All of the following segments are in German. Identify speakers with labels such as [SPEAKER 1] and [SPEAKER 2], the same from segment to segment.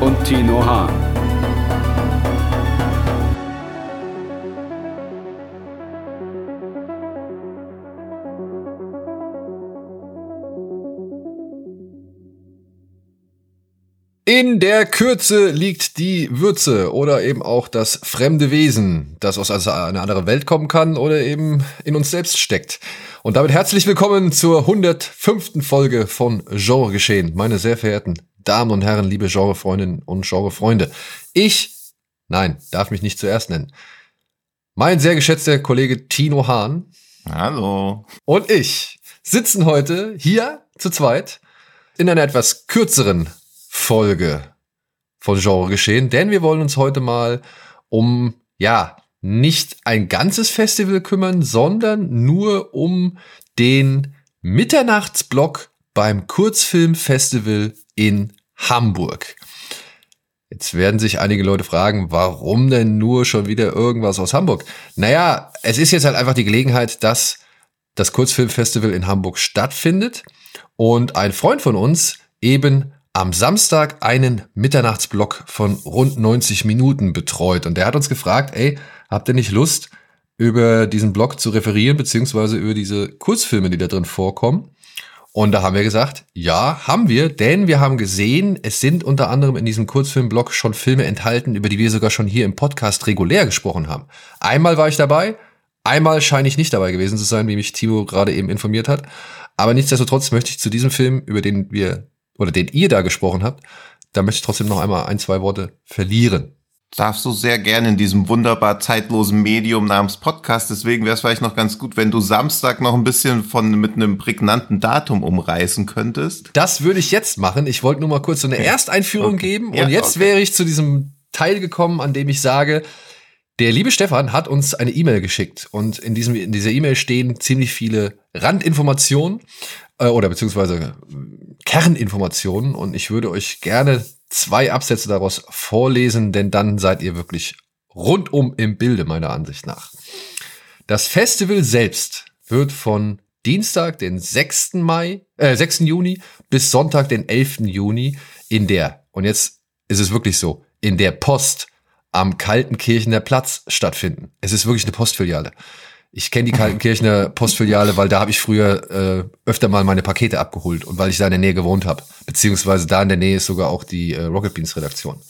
[SPEAKER 1] und Tino Hahn.
[SPEAKER 2] In der Kürze liegt die Würze oder eben auch das fremde Wesen, das aus einer anderen Welt kommen kann oder eben in uns selbst steckt. Und damit herzlich willkommen zur 105. Folge von Genre Geschehen, meine sehr verehrten Damen und Herren, liebe Genrefreundinnen und Genrefreunde. Ich, nein, darf mich nicht zuerst nennen. Mein sehr geschätzter Kollege Tino Hahn.
[SPEAKER 3] Hallo.
[SPEAKER 2] Und ich sitzen heute hier zu zweit in einer etwas kürzeren Folge von Genre geschehen, denn wir wollen uns heute mal um, ja, nicht ein ganzes Festival kümmern, sondern nur um den Mitternachtsblock beim Kurzfilmfestival in Hamburg. Jetzt werden sich einige Leute fragen, warum denn nur schon wieder irgendwas aus Hamburg? Naja, es ist jetzt halt einfach die Gelegenheit, dass das Kurzfilmfestival in Hamburg stattfindet und ein Freund von uns eben am Samstag einen Mitternachtsblock von rund 90 Minuten betreut. Und der hat uns gefragt, ey, habt ihr nicht Lust, über diesen Blog zu referieren, beziehungsweise über diese Kurzfilme, die da drin vorkommen? Und da haben wir gesagt, ja, haben wir, denn wir haben gesehen, es sind unter anderem in diesem Kurzfilmblog schon Filme enthalten, über die wir sogar schon hier im Podcast regulär gesprochen haben. Einmal war ich dabei, einmal scheine ich nicht dabei gewesen zu sein, wie mich Timo gerade eben informiert hat. Aber nichtsdestotrotz möchte ich zu diesem Film, über den wir oder den ihr da gesprochen habt, da möchte ich trotzdem noch einmal ein, zwei Worte verlieren.
[SPEAKER 3] Darfst du sehr gerne in diesem wunderbar zeitlosen Medium namens Podcast. Deswegen wäre es vielleicht noch ganz gut, wenn du Samstag noch ein bisschen von mit einem prägnanten Datum umreißen könntest.
[SPEAKER 2] Das würde ich jetzt machen. Ich wollte nur mal kurz so eine Ersteinführung okay. geben. Und ja, jetzt okay. wäre ich zu diesem Teil gekommen, an dem ich sage, der liebe Stefan hat uns eine E-Mail geschickt und in, diesem, in dieser E-Mail stehen ziemlich viele Randinformationen äh, oder beziehungsweise Kerninformationen und ich würde euch gerne zwei Absätze daraus vorlesen, denn dann seid ihr wirklich rundum im Bilde meiner Ansicht nach. Das Festival selbst wird von Dienstag, den 6. Mai, äh, 6. Juni bis Sonntag, den 11. Juni in der, und jetzt ist es wirklich so, in der Post am Kaltenkirchener Platz stattfinden. Es ist wirklich eine Postfiliale. Ich kenne die Kaltenkirchener Postfiliale, weil da habe ich früher äh, öfter mal meine Pakete abgeholt und weil ich da in der Nähe gewohnt habe. Beziehungsweise da in der Nähe ist sogar auch die äh, Rocket Beans Redaktion.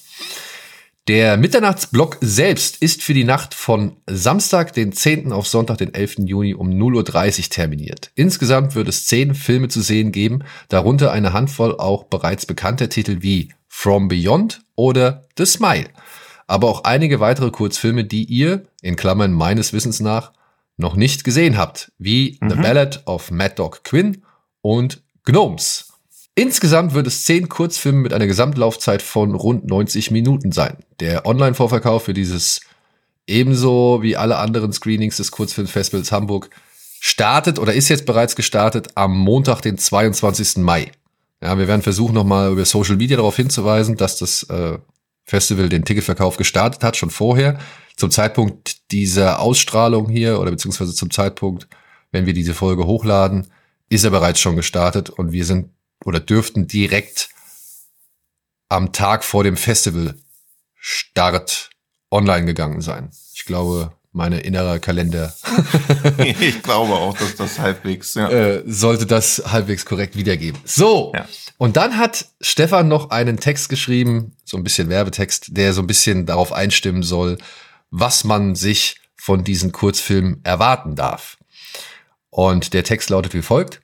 [SPEAKER 2] Der Mitternachtsblock selbst ist für die Nacht von Samstag, den 10. auf Sonntag, den 11. Juni um 0.30 Uhr terminiert. Insgesamt wird es zehn Filme zu sehen geben, darunter eine Handvoll auch bereits bekannter Titel wie From Beyond oder The Smile. Aber auch einige weitere Kurzfilme, die ihr, in Klammern meines Wissens nach, noch nicht gesehen habt, wie mhm. The Ballad of Mad Dog Quinn und Gnomes. Insgesamt wird es zehn Kurzfilme mit einer Gesamtlaufzeit von rund 90 Minuten sein. Der Online-Vorverkauf für dieses ebenso wie alle anderen Screenings des Kurzfilmfestivals Hamburg startet oder ist jetzt bereits gestartet am Montag, den 22. Mai. Ja, wir werden versuchen, nochmal über Social Media darauf hinzuweisen, dass das äh, Festival den Ticketverkauf gestartet hat, schon vorher zum Zeitpunkt dieser Ausstrahlung hier oder beziehungsweise zum Zeitpunkt, wenn wir diese Folge hochladen, ist er bereits schon gestartet und wir sind oder dürften direkt am Tag vor dem Festivalstart online gegangen sein. Ich glaube, meine innere Kalender.
[SPEAKER 3] ich glaube auch, dass das halbwegs, ja.
[SPEAKER 2] Äh, sollte das halbwegs korrekt wiedergeben. So. Ja. Und dann hat Stefan noch einen Text geschrieben, so ein bisschen Werbetext, der so ein bisschen darauf einstimmen soll, was man sich von diesen Kurzfilmen erwarten darf. Und der Text lautet wie folgt.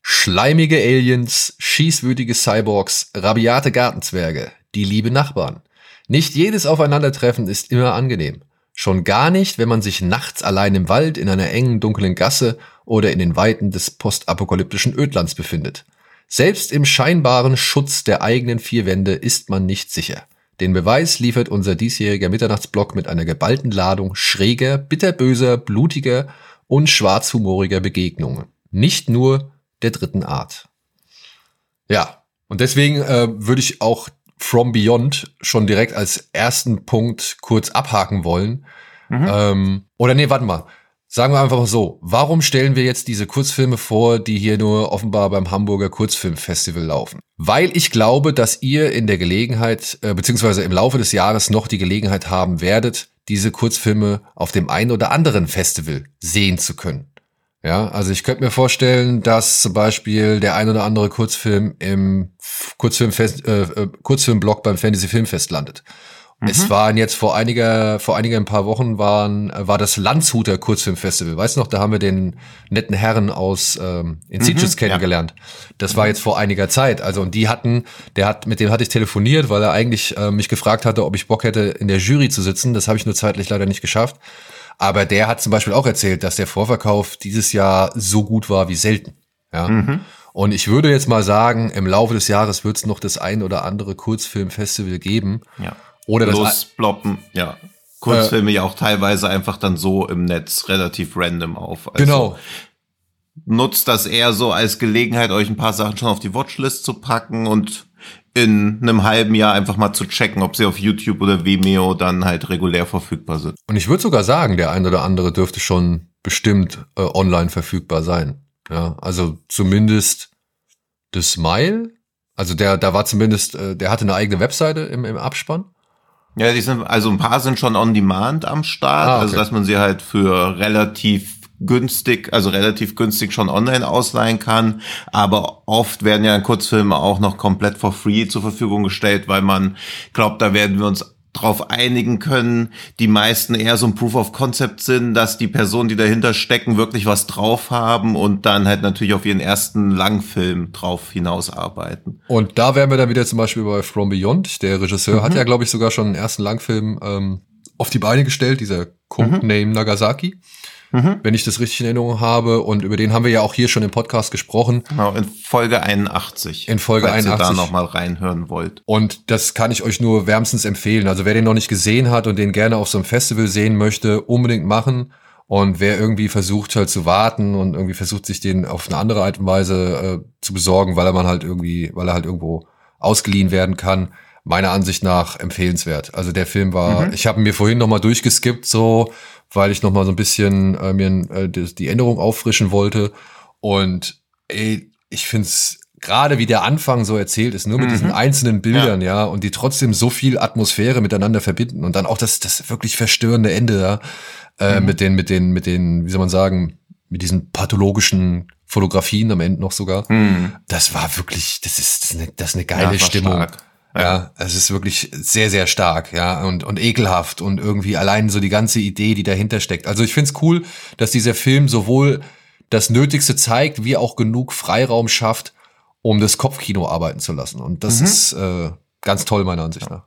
[SPEAKER 2] Schleimige Aliens, schießwütige Cyborgs, rabiate Gartenzwerge, die liebe Nachbarn. Nicht jedes Aufeinandertreffen ist immer angenehm. Schon gar nicht, wenn man sich nachts allein im Wald in einer engen, dunklen Gasse oder in den Weiten des postapokalyptischen Ödlands befindet. Selbst im scheinbaren Schutz der eigenen vier Wände ist man nicht sicher. Den Beweis liefert unser diesjähriger Mitternachtsblock mit einer geballten Ladung schräger, bitterböser, blutiger und schwarzhumoriger Begegnungen. Nicht nur der dritten Art. Ja, und deswegen äh, würde ich auch From Beyond schon direkt als ersten Punkt kurz abhaken wollen. Mhm. Ähm, oder nee, warte mal. Sagen wir einfach mal so, warum stellen wir jetzt diese Kurzfilme vor, die hier nur offenbar beim Hamburger Kurzfilmfestival laufen? Weil ich glaube, dass ihr in der Gelegenheit, äh, beziehungsweise im Laufe des Jahres noch die Gelegenheit haben werdet, diese Kurzfilme auf dem einen oder anderen Festival sehen zu können. Ja, also ich könnte mir vorstellen, dass zum Beispiel der ein oder andere Kurzfilm im Kurzfilmfest, äh, äh Kurzfilmblock beim Fantasy Filmfest landet. Mhm. Es waren jetzt vor einiger, vor einiger ein paar Wochen waren, war das Landshuter Kurzfilmfestival. Weißt du noch, da haben wir den netten Herren aus ähm, Incitius mhm, kennengelernt. Ja. Das war jetzt vor einiger Zeit. Also und die hatten, der hat, mit dem hatte ich telefoniert, weil er eigentlich äh, mich gefragt hatte, ob ich Bock hätte, in der Jury zu sitzen. Das habe ich nur zeitlich leider nicht geschafft. Aber der hat zum Beispiel auch erzählt, dass der Vorverkauf dieses Jahr so gut war wie selten. Ja. Mhm. Und ich würde jetzt mal sagen, im Laufe des Jahres wird es noch das ein oder andere Kurzfilmfestival geben.
[SPEAKER 3] Ja. Oder das Losploppen, ja. Kurzfilme äh, ja auch teilweise einfach dann so im Netz relativ random auf.
[SPEAKER 2] Also genau.
[SPEAKER 3] Nutzt das eher so als Gelegenheit, euch ein paar Sachen schon auf die Watchlist zu packen und in einem halben Jahr einfach mal zu checken, ob sie auf YouTube oder Vimeo dann halt regulär verfügbar sind.
[SPEAKER 2] Und ich würde sogar sagen, der ein oder andere dürfte schon bestimmt äh, online verfügbar sein. Ja, also zumindest das Smile. Also der, da war zumindest, äh, der hatte eine eigene Webseite im, im Abspann.
[SPEAKER 3] Ja, die sind, also ein paar sind schon on demand am Start, ah, okay. also dass man sie halt für relativ günstig, also relativ günstig schon online ausleihen kann. Aber oft werden ja Kurzfilme auch noch komplett for free zur Verfügung gestellt, weil man glaubt, da werden wir uns drauf einigen können, die meisten eher so ein Proof of Concept sind, dass die Personen, die dahinter stecken, wirklich was drauf haben und dann halt natürlich auf ihren ersten Langfilm drauf hinausarbeiten.
[SPEAKER 2] Und da wären wir dann wieder zum Beispiel bei From Beyond. Der Regisseur mhm. hat ja, glaube ich, sogar schon einen ersten Langfilm ähm, auf die Beine gestellt, dieser Codename mhm. Nagasaki mhm. wenn ich das richtig in Erinnerung habe. Und über den haben wir ja auch hier schon im Podcast gesprochen.
[SPEAKER 3] Genau, in Folge 81.
[SPEAKER 2] In Folge falls 81.
[SPEAKER 3] Ihr da nochmal reinhören wollt.
[SPEAKER 2] Und das kann ich euch nur wärmstens empfehlen. Also wer den noch nicht gesehen hat und den gerne auf so einem Festival sehen möchte, unbedingt machen. Und wer irgendwie versucht halt zu warten und irgendwie versucht sich den auf eine andere Art und Weise äh, zu besorgen, weil er man halt irgendwie, weil er halt irgendwo ausgeliehen werden kann, meiner Ansicht nach empfehlenswert. Also der Film war, mhm. ich habe mir vorhin noch mal durchgeskippt, so weil ich noch mal so ein bisschen äh, mir äh, die, Änderung auffrischen wollte. Und ey, ich find's gerade wie der Anfang so erzählt ist, nur mit mhm. diesen einzelnen Bildern, ja. ja, und die trotzdem so viel Atmosphäre miteinander verbinden und dann auch das, das wirklich verstörende Ende da, äh, mhm. mit den, mit den, mit den, wie soll man sagen, mit diesen pathologischen Fotografien am Ende noch sogar. Mhm. Das war wirklich, das ist, das ist eine, das ist eine geile ja, Stimmung. Stark. Ja, es ist wirklich sehr, sehr stark, ja, und, und ekelhaft und irgendwie allein so die ganze Idee, die dahinter steckt. Also ich find's cool, dass dieser Film sowohl das Nötigste zeigt, wie auch genug Freiraum schafft, um das Kopfkino arbeiten zu lassen. Und das mhm. ist äh, ganz toll, meiner Ansicht nach.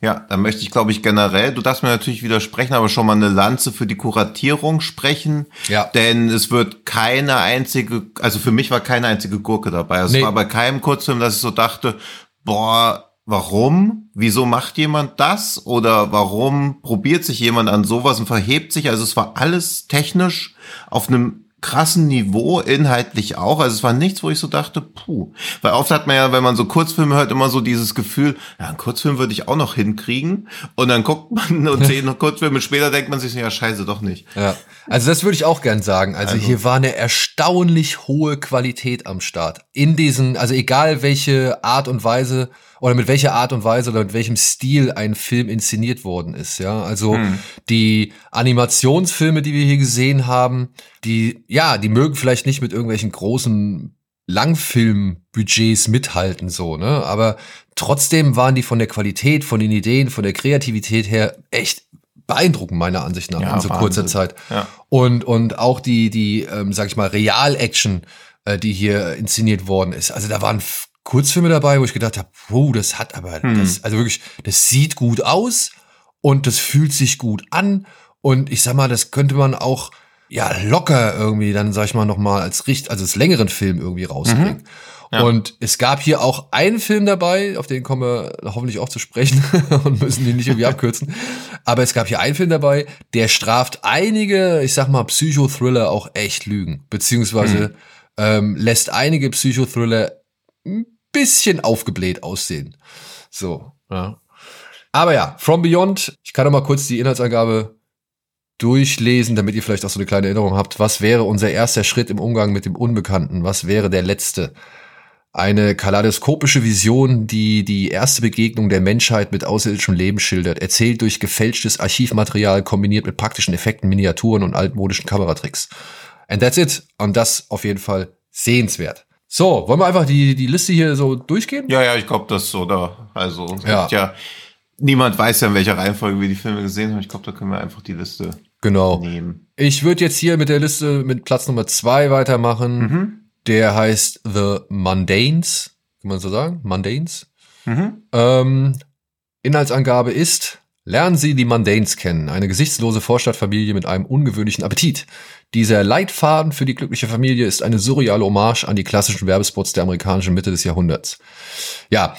[SPEAKER 3] Ja, da möchte ich, glaube ich, generell, du darfst mir natürlich widersprechen, aber schon mal eine Lanze für die Kuratierung sprechen. Ja. Denn es wird keine einzige, also für mich war keine einzige Gurke dabei. Also nee. Es war bei keinem Kurzfilm, dass ich so dachte, boah, warum? Wieso macht jemand das? Oder warum probiert sich jemand an sowas und verhebt sich? Also es war alles technisch auf einem krassen Niveau, inhaltlich auch. Also es war nichts, wo ich so dachte, puh. Weil oft hat man ja, wenn man so Kurzfilme hört, immer so dieses Gefühl, ja, einen Kurzfilm würde ich auch noch hinkriegen. Und dann guckt man und zehn Kurzfilme später denkt man sich, ja, scheiße, doch nicht.
[SPEAKER 2] Ja. Also das würde ich auch gern sagen. Also, also hier war eine erstaunlich hohe Qualität am Start. In diesen, also egal welche Art und Weise oder mit welcher Art und Weise oder mit welchem Stil ein Film inszeniert worden ist. Ja, also hm. die Animationsfilme, die wir hier gesehen haben, die ja, die mögen vielleicht nicht mit irgendwelchen großen Langfilmbudgets mithalten, so, ne? Aber trotzdem waren die von der Qualität, von den Ideen, von der Kreativität her echt beeindruckend, meiner Ansicht nach, ja, in so Wahnsinn. kurzer Zeit. Ja. Und, und auch die, die, ähm, sag ich mal, Real-Action, äh, die hier inszeniert worden ist. Also da waren Kurzfilme dabei, wo ich gedacht habe, wow, das hat aber, hm. das, also wirklich, das sieht gut aus und das fühlt sich gut an. Und ich sag mal, das könnte man auch ja locker irgendwie dann, sag ich mal, noch mal als Richt, also als längeren Film irgendwie rausbringen. Mhm. Ja. Und es gab hier auch einen Film dabei, auf den kommen wir hoffentlich auch zu sprechen und müssen den nicht irgendwie abkürzen. Aber es gab hier einen Film dabei, der straft einige, ich sag mal, Psychothriller auch echt lügen. Beziehungsweise hm. ähm, lässt einige Psychothriller ein bisschen aufgebläht aussehen. So, ja. Aber ja, From Beyond, ich kann noch mal kurz die Inhaltsangabe durchlesen, damit ihr vielleicht auch so eine kleine Erinnerung habt. Was wäre unser erster Schritt im Umgang mit dem Unbekannten? Was wäre der letzte? Eine kaleidoskopische Vision, die die erste Begegnung der Menschheit mit außerirdischem Leben schildert, erzählt durch gefälschtes Archivmaterial kombiniert mit praktischen Effekten, Miniaturen und altmodischen Kameratricks. And that's it. Und das auf jeden Fall sehenswert. So, wollen wir einfach die, die Liste hier so durchgehen?
[SPEAKER 3] Ja, ja, ich glaube, das so da. Also, ja. ja. Niemand weiß ja, in welcher Reihenfolge wir die Filme gesehen haben. Ich glaube, da können wir einfach die Liste
[SPEAKER 2] genau. nehmen. Ich würde jetzt hier mit der Liste mit Platz Nummer zwei weitermachen. Mhm. Der heißt The Mundanes. Kann man so sagen? Mundanes. Mhm. Ähm, Inhaltsangabe ist, lernen Sie die Mundanes kennen, eine gesichtslose Vorstadtfamilie mit einem ungewöhnlichen Appetit. Dieser Leitfaden für die glückliche Familie ist eine surreale Hommage an die klassischen Werbespots der amerikanischen Mitte des Jahrhunderts. Ja,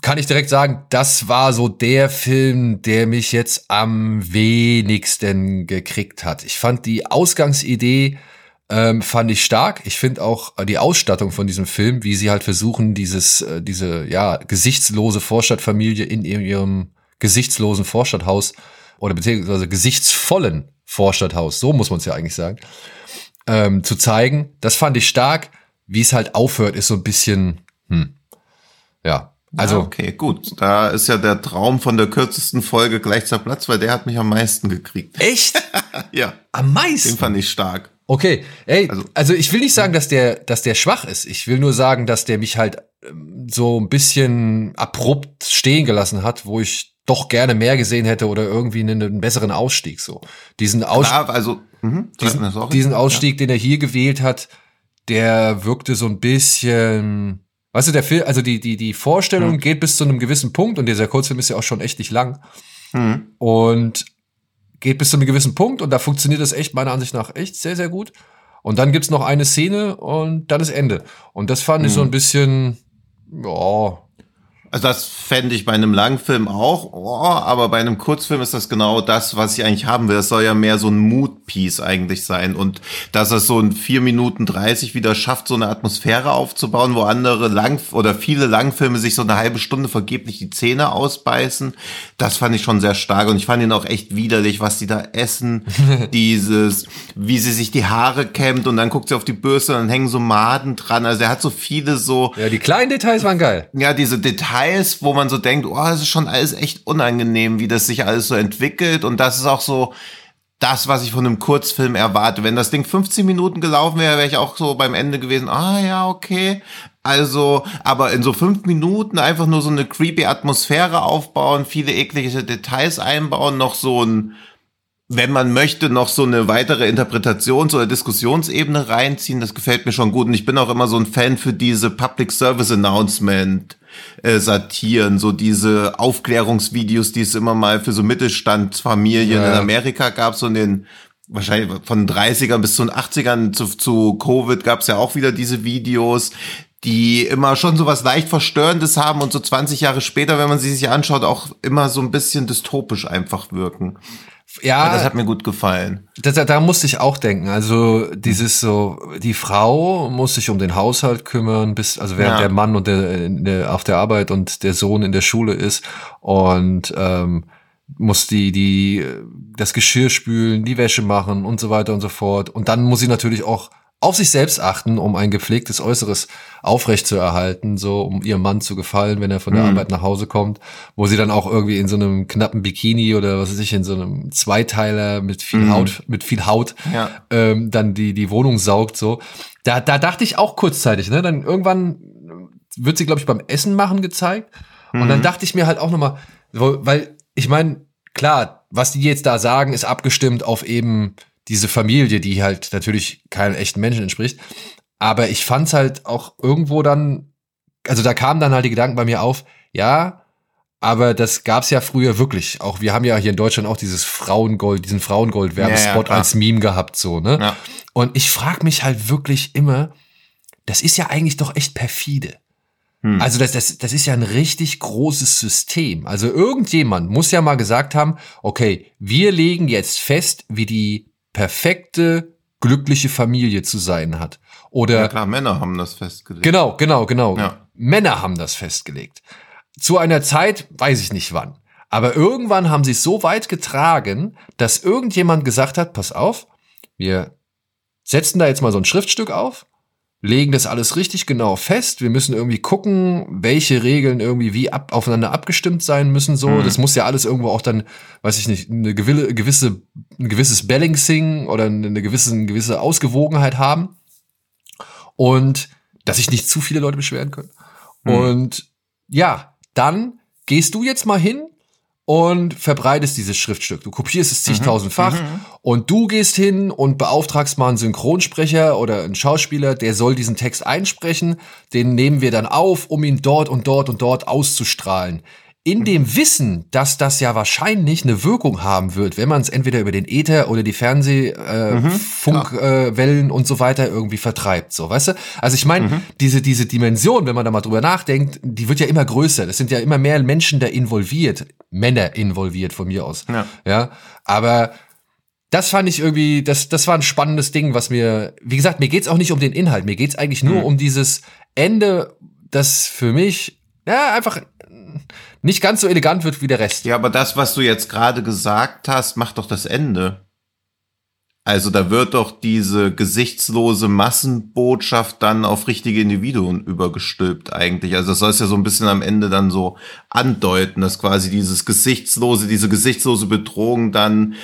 [SPEAKER 2] kann ich direkt sagen, das war so der Film, der mich jetzt am wenigsten gekriegt hat. Ich fand die Ausgangsidee ähm, fand ich stark. Ich finde auch die Ausstattung von diesem Film, wie sie halt versuchen, dieses, äh, diese, ja, gesichtslose Vorstadtfamilie in ihrem gesichtslosen Vorstadthaus oder beziehungsweise gesichtsvollen Vorstadthaus, so muss man es ja eigentlich sagen, ähm, zu zeigen. Das fand ich stark. Wie es halt aufhört, ist so ein bisschen, hm, ja, also. Ja,
[SPEAKER 3] okay, gut. Da ist ja der Traum von der kürzesten Folge gleich zerplatzt, weil der hat mich am meisten gekriegt.
[SPEAKER 2] Echt?
[SPEAKER 3] ja.
[SPEAKER 2] Am meisten?
[SPEAKER 3] Den fand ich stark.
[SPEAKER 2] Okay, ey, also, also ich will nicht sagen, dass der, dass der schwach ist. Ich will nur sagen, dass der mich halt ähm, so ein bisschen abrupt stehen gelassen hat, wo ich doch gerne mehr gesehen hätte oder irgendwie einen, einen besseren Ausstieg so. Diesen Ausstieg,
[SPEAKER 3] also mh,
[SPEAKER 2] diesen, diesen Ausstieg, ja. den er hier gewählt hat, der wirkte so ein bisschen, weißt du, der Film, also die die die Vorstellung mhm. geht bis zu einem gewissen Punkt und dieser Kurzfilm ist ja auch schon echt nicht lang. Mhm. Und geht bis zu einem gewissen Punkt und da funktioniert das echt meiner Ansicht nach echt sehr, sehr gut. Und dann gibt's noch eine Szene und dann ist Ende. Und das fand mhm. ich so ein bisschen, ja,
[SPEAKER 3] also das fände ich bei einem Langfilm auch, oh, aber bei einem Kurzfilm ist das genau das, was ich eigentlich haben will. Es soll ja mehr so ein Mood-Piece eigentlich sein und dass es so in vier Minuten dreißig wieder schafft, so eine Atmosphäre aufzubauen, wo andere Lang- oder viele Langfilme sich so eine halbe Stunde vergeblich die Zähne ausbeißen. Das fand ich schon sehr stark und ich fand ihn auch echt widerlich, was die da essen. Dieses, wie sie sich die Haare kämmt und dann guckt sie auf die Bürste und dann hängen so Maden dran. Also er hat so viele so.
[SPEAKER 2] Ja, die kleinen Details waren geil.
[SPEAKER 3] Ja, diese Details Details, wo man so denkt, oh, das ist schon alles echt unangenehm, wie das sich alles so entwickelt. Und das ist auch so das, was ich von einem Kurzfilm erwarte. Wenn das Ding 15 Minuten gelaufen wäre, wäre ich auch so beim Ende gewesen, ah ja, okay. Also, aber in so fünf Minuten einfach nur so eine creepy Atmosphäre aufbauen, viele eklige Details einbauen, noch so ein wenn man möchte, noch so eine weitere Interpretations- oder Diskussionsebene reinziehen. Das gefällt mir schon gut. Und ich bin auch immer so ein Fan für diese Public Service Announcement äh, Satiren, so diese Aufklärungsvideos, die es immer mal für so Mittelstandsfamilien ja. in Amerika gab, so in den wahrscheinlich von 30ern bis zu den 80ern zu, zu Covid gab es ja auch wieder diese Videos, die immer schon so was leicht Verstörendes haben und so 20 Jahre später, wenn man sie sich anschaut, auch immer so ein bisschen dystopisch einfach wirken. Ja, das hat mir gut gefallen.
[SPEAKER 2] Da, da, da musste ich auch denken. Also dieses so, die Frau muss sich um den Haushalt kümmern, bis also während ja. der Mann und der, der auf der Arbeit und der Sohn in der Schule ist und ähm, muss die die das Geschirr spülen, die Wäsche machen und so weiter und so fort. Und dann muss sie natürlich auch auf sich selbst achten, um ein gepflegtes Äußeres aufrechtzuerhalten, so um ihrem Mann zu gefallen, wenn er von der mhm. Arbeit nach Hause kommt, wo sie dann auch irgendwie in so einem knappen Bikini oder was weiß ich, in so einem Zweiteiler mit viel mhm. Haut, mit viel Haut, ja. ähm, dann die, die Wohnung saugt, so. Da, da dachte ich auch kurzzeitig, ne, dann irgendwann wird sie, glaube ich, beim Essen machen gezeigt. Mhm. Und dann mhm. dachte ich mir halt auch nochmal, weil ich meine, klar, was die jetzt da sagen, ist abgestimmt auf eben diese Familie, die halt natürlich keinen echten Menschen entspricht. Aber ich fand's halt auch irgendwo dann, also da kamen dann halt die Gedanken bei mir auf, ja, aber das gab's ja früher wirklich. Auch wir haben ja hier in Deutschland auch dieses Frauengold, diesen Frauengold-Werbespot ja, ja, als Meme gehabt, so, ne? Ja. Und ich frag mich halt wirklich immer, das ist ja eigentlich doch echt perfide. Hm. Also das, das, das ist ja ein richtig großes System. Also irgendjemand muss ja mal gesagt haben, okay, wir legen jetzt fest, wie die perfekte, glückliche Familie zu sein hat. Oder ja
[SPEAKER 3] klar, Männer haben das festgelegt.
[SPEAKER 2] Genau, genau, genau. Ja. Männer haben das festgelegt. Zu einer Zeit, weiß ich nicht wann. Aber irgendwann haben sie es so weit getragen, dass irgendjemand gesagt hat, pass auf, wir setzen da jetzt mal so ein Schriftstück auf legen das alles richtig genau fest. Wir müssen irgendwie gucken, welche Regeln irgendwie wie ab, aufeinander abgestimmt sein müssen. So, mhm. das muss ja alles irgendwo auch dann, weiß ich nicht, eine gewisse, gewisse ein gewisses Balancing oder eine gewisse, eine gewisse Ausgewogenheit haben und dass sich nicht zu viele Leute beschweren können. Mhm. Und ja, dann gehst du jetzt mal hin und verbreitest dieses Schriftstück. Du kopierst es zigtausendfach mhm. und du gehst hin und beauftragst mal einen Synchronsprecher oder einen Schauspieler, der soll diesen Text einsprechen. Den nehmen wir dann auf, um ihn dort und dort und dort auszustrahlen in dem Wissen, dass das ja wahrscheinlich eine Wirkung haben wird, wenn man es entweder über den Äther oder die Fernsehfunkwellen äh, mhm, äh, und so weiter irgendwie vertreibt, so, weißt du? Also ich meine, mhm. diese diese Dimension, wenn man da mal drüber nachdenkt, die wird ja immer größer. Das sind ja immer mehr Menschen da involviert, Männer involviert von mir aus. Ja. ja? Aber das fand ich irgendwie, das, das war ein spannendes Ding, was mir, wie gesagt, mir geht's auch nicht um den Inhalt, mir geht's eigentlich nur mhm. um dieses Ende, das für mich, ja, einfach nicht ganz so elegant wird wie der Rest.
[SPEAKER 3] Ja, aber das, was du jetzt gerade gesagt hast, macht doch das Ende. Also da wird doch diese gesichtslose Massenbotschaft dann auf richtige Individuen übergestülpt eigentlich. Also das soll es ja so ein bisschen am Ende dann so andeuten, dass quasi dieses gesichtslose, diese gesichtslose Bedrohung dann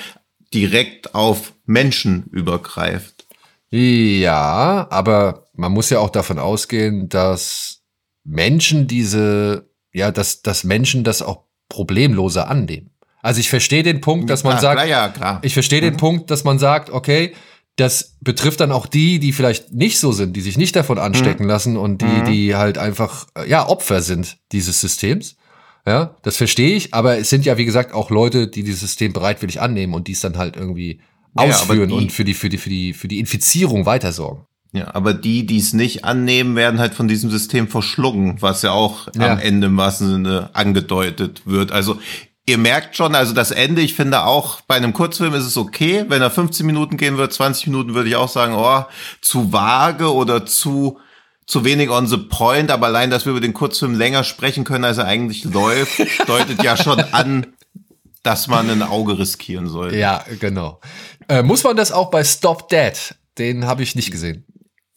[SPEAKER 3] direkt auf Menschen übergreift.
[SPEAKER 2] Ja, aber man muss ja auch davon ausgehen, dass Menschen diese ja, dass, dass Menschen das auch problemloser annehmen. Also ich verstehe den Punkt, dass man klar, sagt, klar, ja, ich verstehe mhm. den Punkt, dass man sagt, okay, das betrifft dann auch die, die vielleicht nicht so sind, die sich nicht davon anstecken mhm. lassen und die, mhm. die halt einfach, ja, Opfer sind dieses Systems. Ja, das verstehe ich, aber es sind ja, wie gesagt, auch Leute, die dieses System bereitwillig annehmen und dies dann halt irgendwie ausführen ja, und für die, für die, für die, für die Infizierung weitersorgen.
[SPEAKER 3] Ja, aber die, die es nicht annehmen, werden halt von diesem System verschlungen, was ja auch ja. am Ende im wahrsten Sinne angedeutet wird. Also ihr merkt schon, also das Ende, ich finde auch bei einem Kurzfilm ist es okay, wenn er 15 Minuten gehen wird, 20 Minuten würde ich auch sagen, oh, zu vage oder zu zu wenig on the point, aber allein, dass wir über den Kurzfilm länger sprechen können, als er eigentlich läuft, deutet ja schon an, dass man ein Auge riskieren soll.
[SPEAKER 2] Ja, genau. Äh, muss man das auch bei Stop Dead? Den habe ich nicht gesehen.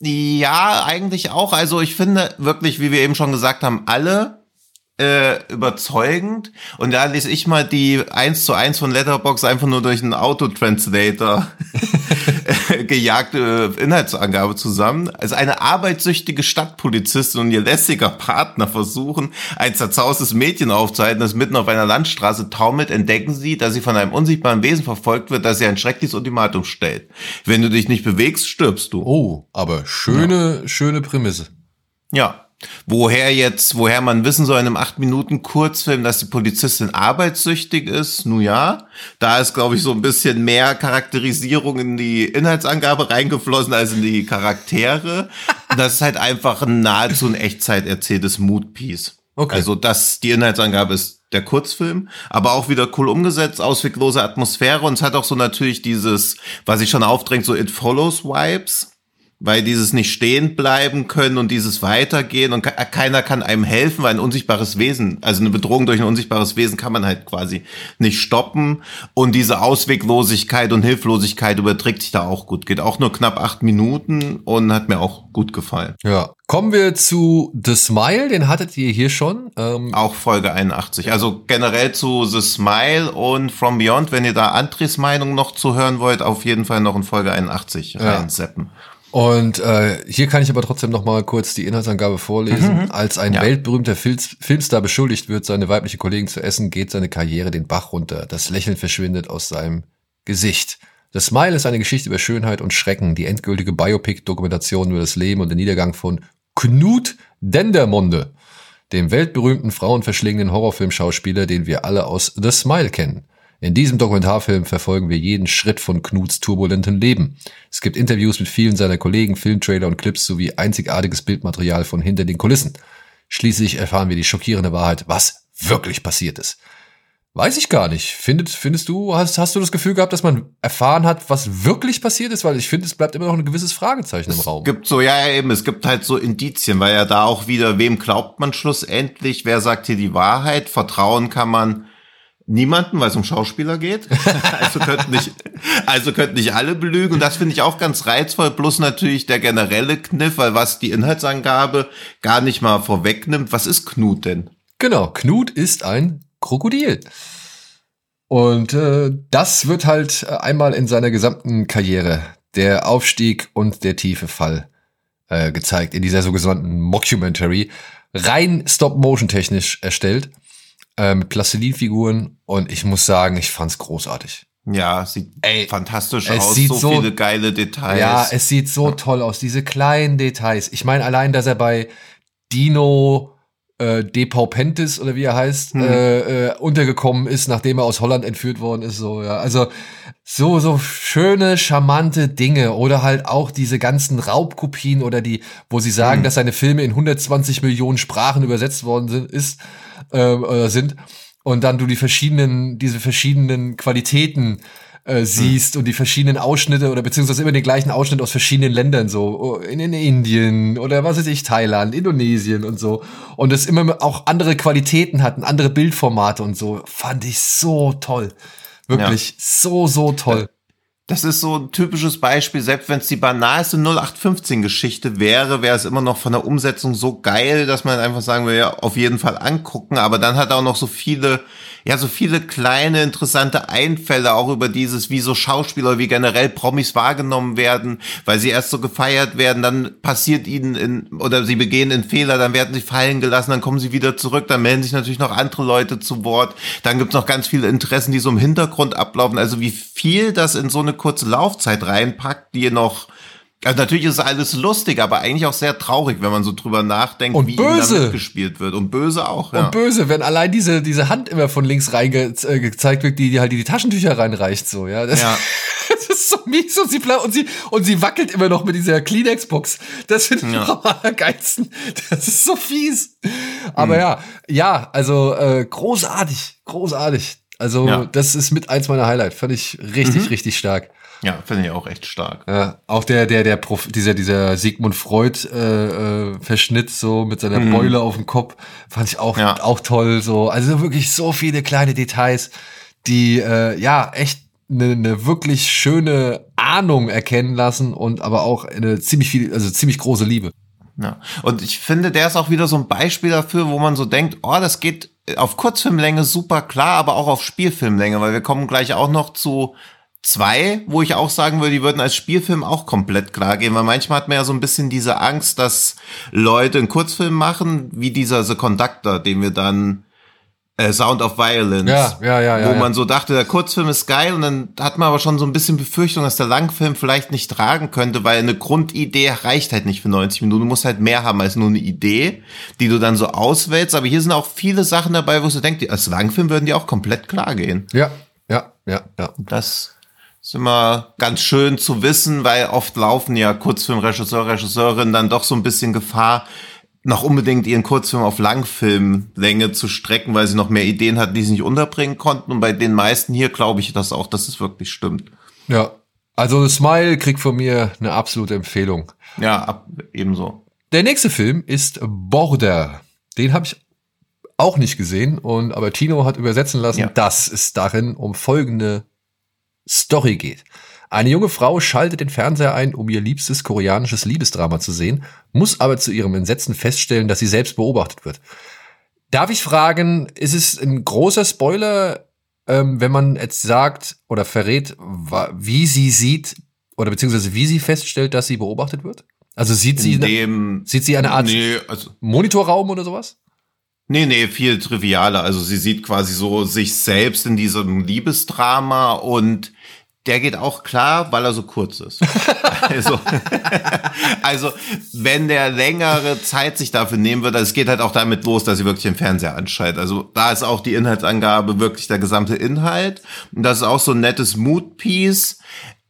[SPEAKER 3] Ja, eigentlich auch. Also ich finde wirklich, wie wir eben schon gesagt haben, alle äh, überzeugend. Und da lese ich mal die 1 zu 1 von Letterbox einfach nur durch einen Autotranslator gejagte Inhaltsangabe zusammen. Also eine arbeitssüchtige Stadtpolizistin und ihr lässiger Partner versuchen, ein zerzaustes Mädchen aufzuhalten, das mitten auf einer Landstraße taumelt, entdecken sie, dass sie von einem unsichtbaren Wesen verfolgt wird, das sie ein schreckliches Ultimatum stellt. Wenn du dich nicht bewegst, stirbst du.
[SPEAKER 2] Oh, aber schöne, ja. schöne Prämisse.
[SPEAKER 3] Ja, Woher jetzt, woher man wissen soll in einem 8 Minuten Kurzfilm, dass die Polizistin arbeitssüchtig ist, nun ja. Da ist, glaube ich, so ein bisschen mehr Charakterisierung in die Inhaltsangabe reingeflossen als in die Charaktere. Das ist halt einfach ein nahezu in Echtzeit erzähltes Moodpiece. Okay. Also das, die Inhaltsangabe ist der Kurzfilm, aber auch wieder cool umgesetzt, ausweglose Atmosphäre und es hat auch so natürlich dieses, was ich schon aufdrängt, so It Follows Vibes weil dieses nicht stehen bleiben können und dieses weitergehen und keiner kann einem helfen, weil ein unsichtbares Wesen, also eine Bedrohung durch ein unsichtbares Wesen kann man halt quasi nicht stoppen und diese Ausweglosigkeit und Hilflosigkeit überträgt sich da auch gut. Geht auch nur knapp acht Minuten und hat mir auch gut gefallen.
[SPEAKER 2] Ja. Kommen wir zu The Smile, den hattet ihr hier schon.
[SPEAKER 3] Ähm auch Folge 81. Also generell zu The Smile und From Beyond, wenn ihr da Andres Meinung noch zu hören wollt, auf jeden Fall noch in Folge 81 ja. reinseppen.
[SPEAKER 2] Und äh, hier kann ich aber trotzdem noch mal kurz die Inhaltsangabe vorlesen. Mhm. Als ein ja. weltberühmter Fil Filmstar beschuldigt wird, seine weibliche Kollegin zu essen, geht seine Karriere den Bach runter. Das Lächeln verschwindet aus seinem Gesicht. Das Smile ist eine Geschichte über Schönheit und Schrecken, die endgültige Biopic-Dokumentation über das Leben und den Niedergang von Knut Dendermonde, dem weltberühmten frauenverschlingenden Horrorfilmschauspieler, den wir alle aus The Smile kennen. In diesem Dokumentarfilm verfolgen wir jeden Schritt von Knuts turbulentem Leben. Es gibt Interviews mit vielen seiner Kollegen, Filmtrailer und Clips sowie einzigartiges Bildmaterial von hinter den Kulissen. Schließlich erfahren wir die schockierende Wahrheit, was wirklich passiert ist. Weiß ich gar nicht. Findet, findest du, hast, hast du das Gefühl gehabt, dass man erfahren hat, was wirklich passiert ist? Weil ich finde, es bleibt immer noch ein gewisses Fragezeichen im Raum.
[SPEAKER 3] Es gibt so, ja, ja, eben, es gibt halt so Indizien, weil ja da auch wieder, wem glaubt man schlussendlich? Wer sagt hier die Wahrheit? Vertrauen kann man niemanden, weil es um Schauspieler geht. also könnten nicht, also könnten nicht alle belügen. Und das finde ich auch ganz reizvoll. Plus natürlich der generelle Kniff, weil was die Inhaltsangabe gar nicht mal vorwegnimmt. Was ist Knut denn?
[SPEAKER 2] Genau, Knut ist ein Krokodil. Und äh, das wird halt äh, einmal in seiner gesamten Karriere der Aufstieg und der tiefe Fall äh, gezeigt in dieser sogenannten Mockumentary, rein Stop-Motion-technisch erstellt, äh, mit Plastilinfiguren und ich muss sagen, ich fand's großartig.
[SPEAKER 3] Ja, sieht Ey, fantastisch aus, so, so, viele geile Details.
[SPEAKER 2] Ja, es sieht so toll aus, diese kleinen Details. Ich meine allein, dass er bei Dino äh, De Paupentis oder wie er heißt, hm. äh, äh, untergekommen ist, nachdem er aus Holland entführt worden ist. So, ja. Also so, so schöne, charmante Dinge oder halt auch diese ganzen Raubkopien oder die, wo sie sagen, hm. dass seine Filme in 120 Millionen Sprachen übersetzt worden sind, ist, äh, sind. Und dann du die verschiedenen, diese verschiedenen Qualitäten äh, siehst hm. und die verschiedenen Ausschnitte oder beziehungsweise immer den gleichen Ausschnitt aus verschiedenen Ländern, so oh, in, in Indien oder was weiß ich, Thailand, Indonesien und so. Und es immer auch andere Qualitäten hatten, andere Bildformate und so. Fand ich so toll. Wirklich ja. so, so toll.
[SPEAKER 3] Das ist so ein typisches Beispiel, selbst wenn es die banalste 0815-Geschichte wäre, wäre es immer noch von der Umsetzung so geil, dass man einfach sagen will, ja, auf jeden Fall angucken. Aber dann hat er auch noch so viele ja so viele kleine interessante Einfälle auch über dieses, wie so Schauspieler, wie generell Promis wahrgenommen werden, weil sie erst so gefeiert werden, dann passiert ihnen in, oder sie begehen einen Fehler, dann werden sie fallen gelassen, dann kommen sie wieder zurück, dann melden sich natürlich noch andere Leute zu Wort, dann gibt's noch ganz viele Interessen, die so im Hintergrund ablaufen, also wie viel das in so eine kurze Laufzeit reinpackt, die noch also natürlich ist alles lustig, aber eigentlich auch sehr traurig, wenn man so drüber nachdenkt,
[SPEAKER 2] und wie böse.
[SPEAKER 3] gespielt wird. Und böse auch, ja.
[SPEAKER 2] Und böse, wenn allein diese, diese Hand immer von links rein ge äh, gezeigt wird, die, die halt die Taschentücher reinreicht, so, ja. Das, ja. das ist so mies und sie, und sie, und sie wackelt immer noch mit dieser Kleenex-Box. Das finde ich ja. am allergeilsten. Das ist so fies. Aber hm. ja, ja, also, äh, großartig, großartig. Also, ja. das ist mit eins meiner Highlight. Fand ich richtig, mhm. richtig stark.
[SPEAKER 3] Ja, finde ich auch echt stark.
[SPEAKER 2] Ja, auch der, der, der Prof, dieser, dieser Sigmund Freud äh, äh, Verschnitt so mit seiner mhm. Beule auf dem Kopf, fand ich auch, ja. auch toll. So, also wirklich so viele kleine Details, die äh, ja echt eine, eine wirklich schöne Ahnung erkennen lassen und aber auch eine ziemlich viel, also ziemlich große Liebe.
[SPEAKER 3] Ja. Und ich finde, der ist auch wieder so ein Beispiel dafür, wo man so denkt, oh, das geht auf Kurzfilmlänge super klar, aber auch auf Spielfilmlänge, weil wir kommen gleich auch noch zu zwei, wo ich auch sagen würde, die würden als Spielfilm auch komplett klar gehen, weil manchmal hat man ja so ein bisschen diese Angst, dass Leute einen Kurzfilm machen, wie dieser The Conductor, den wir dann äh, Sound of Violence,
[SPEAKER 2] ja, ja, ja,
[SPEAKER 3] ja,
[SPEAKER 2] wo
[SPEAKER 3] man so dachte, der Kurzfilm ist geil und dann hat man aber schon so ein bisschen Befürchtung, dass der Langfilm vielleicht nicht tragen könnte, weil eine Grundidee reicht halt nicht für 90 Minuten. Du musst halt mehr haben als nur eine Idee, die du dann so auswählst. Aber hier sind auch viele Sachen dabei, wo du denkst, als Langfilm würden die auch komplett klar gehen.
[SPEAKER 2] Ja, ja, ja, ja.
[SPEAKER 3] Das ist immer ganz schön zu wissen, weil oft laufen ja Kurzfilmregisseur, Regisseurinnen dann doch so ein bisschen Gefahr, noch unbedingt ihren Kurzfilm auf Langfilmlänge zu strecken, weil sie noch mehr Ideen hatten, die sie nicht unterbringen konnten. Und bei den meisten hier glaube ich das auch, dass es wirklich stimmt.
[SPEAKER 2] Ja, also Smile kriegt von mir eine absolute Empfehlung.
[SPEAKER 3] Ja, ab, ebenso.
[SPEAKER 2] Der nächste Film ist Border. Den habe ich auch nicht gesehen und aber Tino hat übersetzen lassen, ja. dass es darin um folgende Story geht. Eine junge Frau schaltet den Fernseher ein, um ihr liebstes koreanisches Liebesdrama zu sehen, muss aber zu ihrem Entsetzen feststellen, dass sie selbst beobachtet wird. Darf ich fragen, ist es ein großer Spoiler, ähm, wenn man jetzt sagt oder verrät, wie sie sieht oder beziehungsweise wie sie feststellt, dass sie beobachtet wird? Also sieht sie,
[SPEAKER 3] dem,
[SPEAKER 2] sieht sie eine Art nee, also, Monitorraum oder sowas?
[SPEAKER 3] Nee, nee, viel trivialer. Also sie sieht quasi so sich selbst in diesem Liebesdrama und der geht auch klar, weil er so kurz ist. also, also, wenn der längere Zeit sich dafür nehmen würde, es geht halt auch damit los, dass sie wirklich den Fernseher anschaltet. Also da ist auch die Inhaltsangabe wirklich der gesamte Inhalt. Und das ist auch so ein nettes Mood-Piece.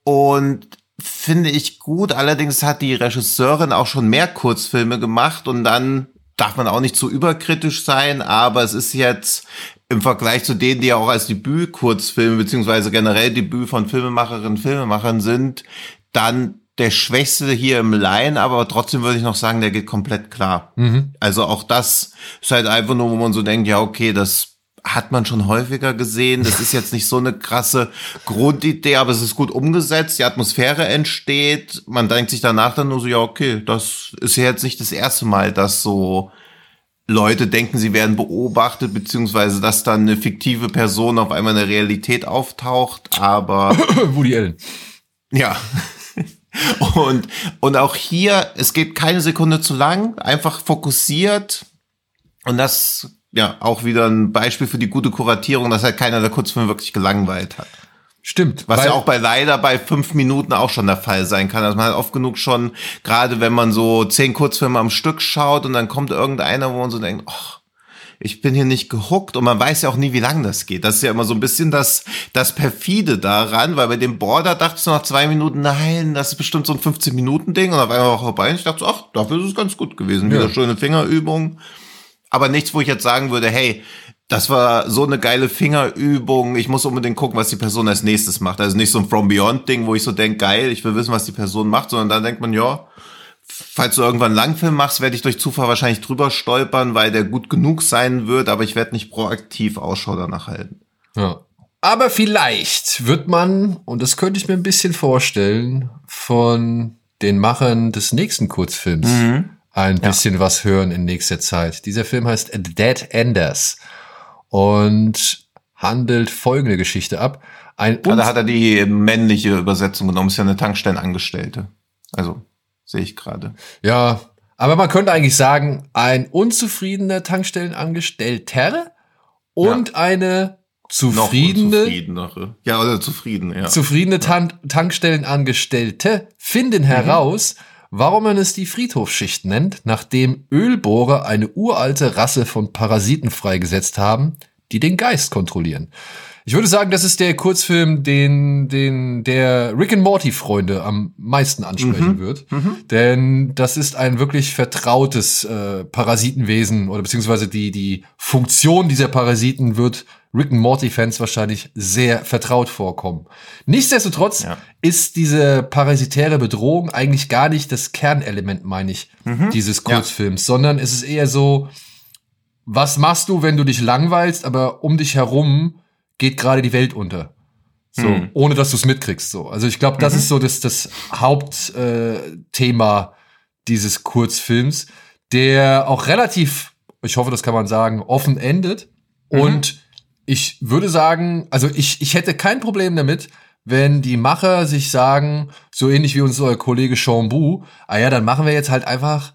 [SPEAKER 3] Und finde ich gut. Allerdings hat die Regisseurin auch schon mehr Kurzfilme gemacht und dann darf man auch nicht zu überkritisch sein, aber es ist jetzt im Vergleich zu denen, die ja auch als Debüt-Kurzfilme beziehungsweise generell Debüt von Filmemacherinnen und Filmemachern sind, dann der Schwächste hier im Line, aber trotzdem würde ich noch sagen, der geht komplett klar. Mhm. Also auch das ist halt einfach nur, wo man so denkt, ja, okay, das hat man schon häufiger gesehen. Das ist jetzt nicht so eine krasse Grundidee, aber es ist gut umgesetzt. Die Atmosphäre entsteht. Man denkt sich danach dann nur so, ja, okay, das ist ja jetzt nicht das erste Mal, dass so Leute denken, sie werden beobachtet, beziehungsweise dass dann eine fiktive Person auf einmal in der Realität auftaucht, aber.
[SPEAKER 2] Woody Allen.
[SPEAKER 3] Ja. Und, und auch hier, es geht keine Sekunde zu lang, einfach fokussiert. Und das ja auch wieder ein Beispiel für die gute Kuratierung, dass halt keiner der Kurzfilme wirklich gelangweilt hat.
[SPEAKER 2] Stimmt.
[SPEAKER 3] Was ja auch bei leider bei fünf Minuten auch schon der Fall sein kann. Also man hat oft genug schon, gerade wenn man so zehn Kurzfilme am Stück schaut und dann kommt irgendeiner, wo man so denkt, ach, ich bin hier nicht gehuckt und man weiß ja auch nie, wie lang das geht. Das ist ja immer so ein bisschen das, das perfide daran, weil bei dem Border dachtest du nach zwei Minuten, nein, das ist bestimmt so ein 15-Minuten-Ding und auf einmal auch vorbei und ich dachte so, ach, dafür ist es ganz gut gewesen. Ja. Wieder schöne Fingerübung aber nichts, wo ich jetzt sagen würde, hey, das war so eine geile Fingerübung. Ich muss unbedingt gucken, was die Person als nächstes macht. Also nicht so ein From Beyond Ding, wo ich so denke, geil, ich will wissen, was die Person macht, sondern dann denkt man, ja, falls du irgendwann einen Langfilm machst, werde ich durch Zufall wahrscheinlich drüber stolpern, weil der gut genug sein wird, aber ich werde nicht proaktiv Ausschau danach halten.
[SPEAKER 2] Ja. Aber vielleicht wird man, und das könnte ich mir ein bisschen vorstellen, von den Machern des nächsten Kurzfilms mhm ein bisschen ja. was hören in nächster Zeit. Dieser Film heißt Dead Enders und handelt folgende Geschichte ab.
[SPEAKER 3] Ein ja, da hat er die männliche Übersetzung genommen, ist ja eine Tankstellenangestellte. Also sehe ich gerade.
[SPEAKER 2] Ja, aber man könnte eigentlich sagen, ein unzufriedener Tankstellenangestellter und ja. eine zufriedene,
[SPEAKER 3] ja, oder zufrieden, ja.
[SPEAKER 2] zufriedene Tan Tankstellenangestellte finden mhm. heraus, warum man es die Friedhofsschicht nennt, nachdem Ölbohrer eine uralte Rasse von Parasiten freigesetzt haben, die den Geist kontrollieren. Ich würde sagen, das ist der Kurzfilm, den, den der Rick and Morty Freunde am meisten ansprechen mhm. wird. Mhm. Denn das ist ein wirklich vertrautes äh, Parasitenwesen oder beziehungsweise die, die Funktion dieser Parasiten wird Rick and Morty Fans wahrscheinlich sehr vertraut vorkommen. Nichtsdestotrotz ja. ist diese parasitäre Bedrohung eigentlich gar nicht das Kernelement, meine ich, mhm. dieses Kurzfilms, ja. sondern es ist eher so, was machst du, wenn du dich langweilst, aber um dich herum geht gerade die Welt unter. So, mhm. ohne dass du es mitkriegst. So. Also ich glaube, das mhm. ist so das, das Hauptthema äh, dieses Kurzfilms, der auch relativ, ich hoffe, das kann man sagen, offen endet. Mhm. Und ich würde sagen, also ich, ich hätte kein Problem damit, wenn die Macher sich sagen, so ähnlich wie unser Kollege Sean Bu, ah ja, dann machen wir jetzt halt einfach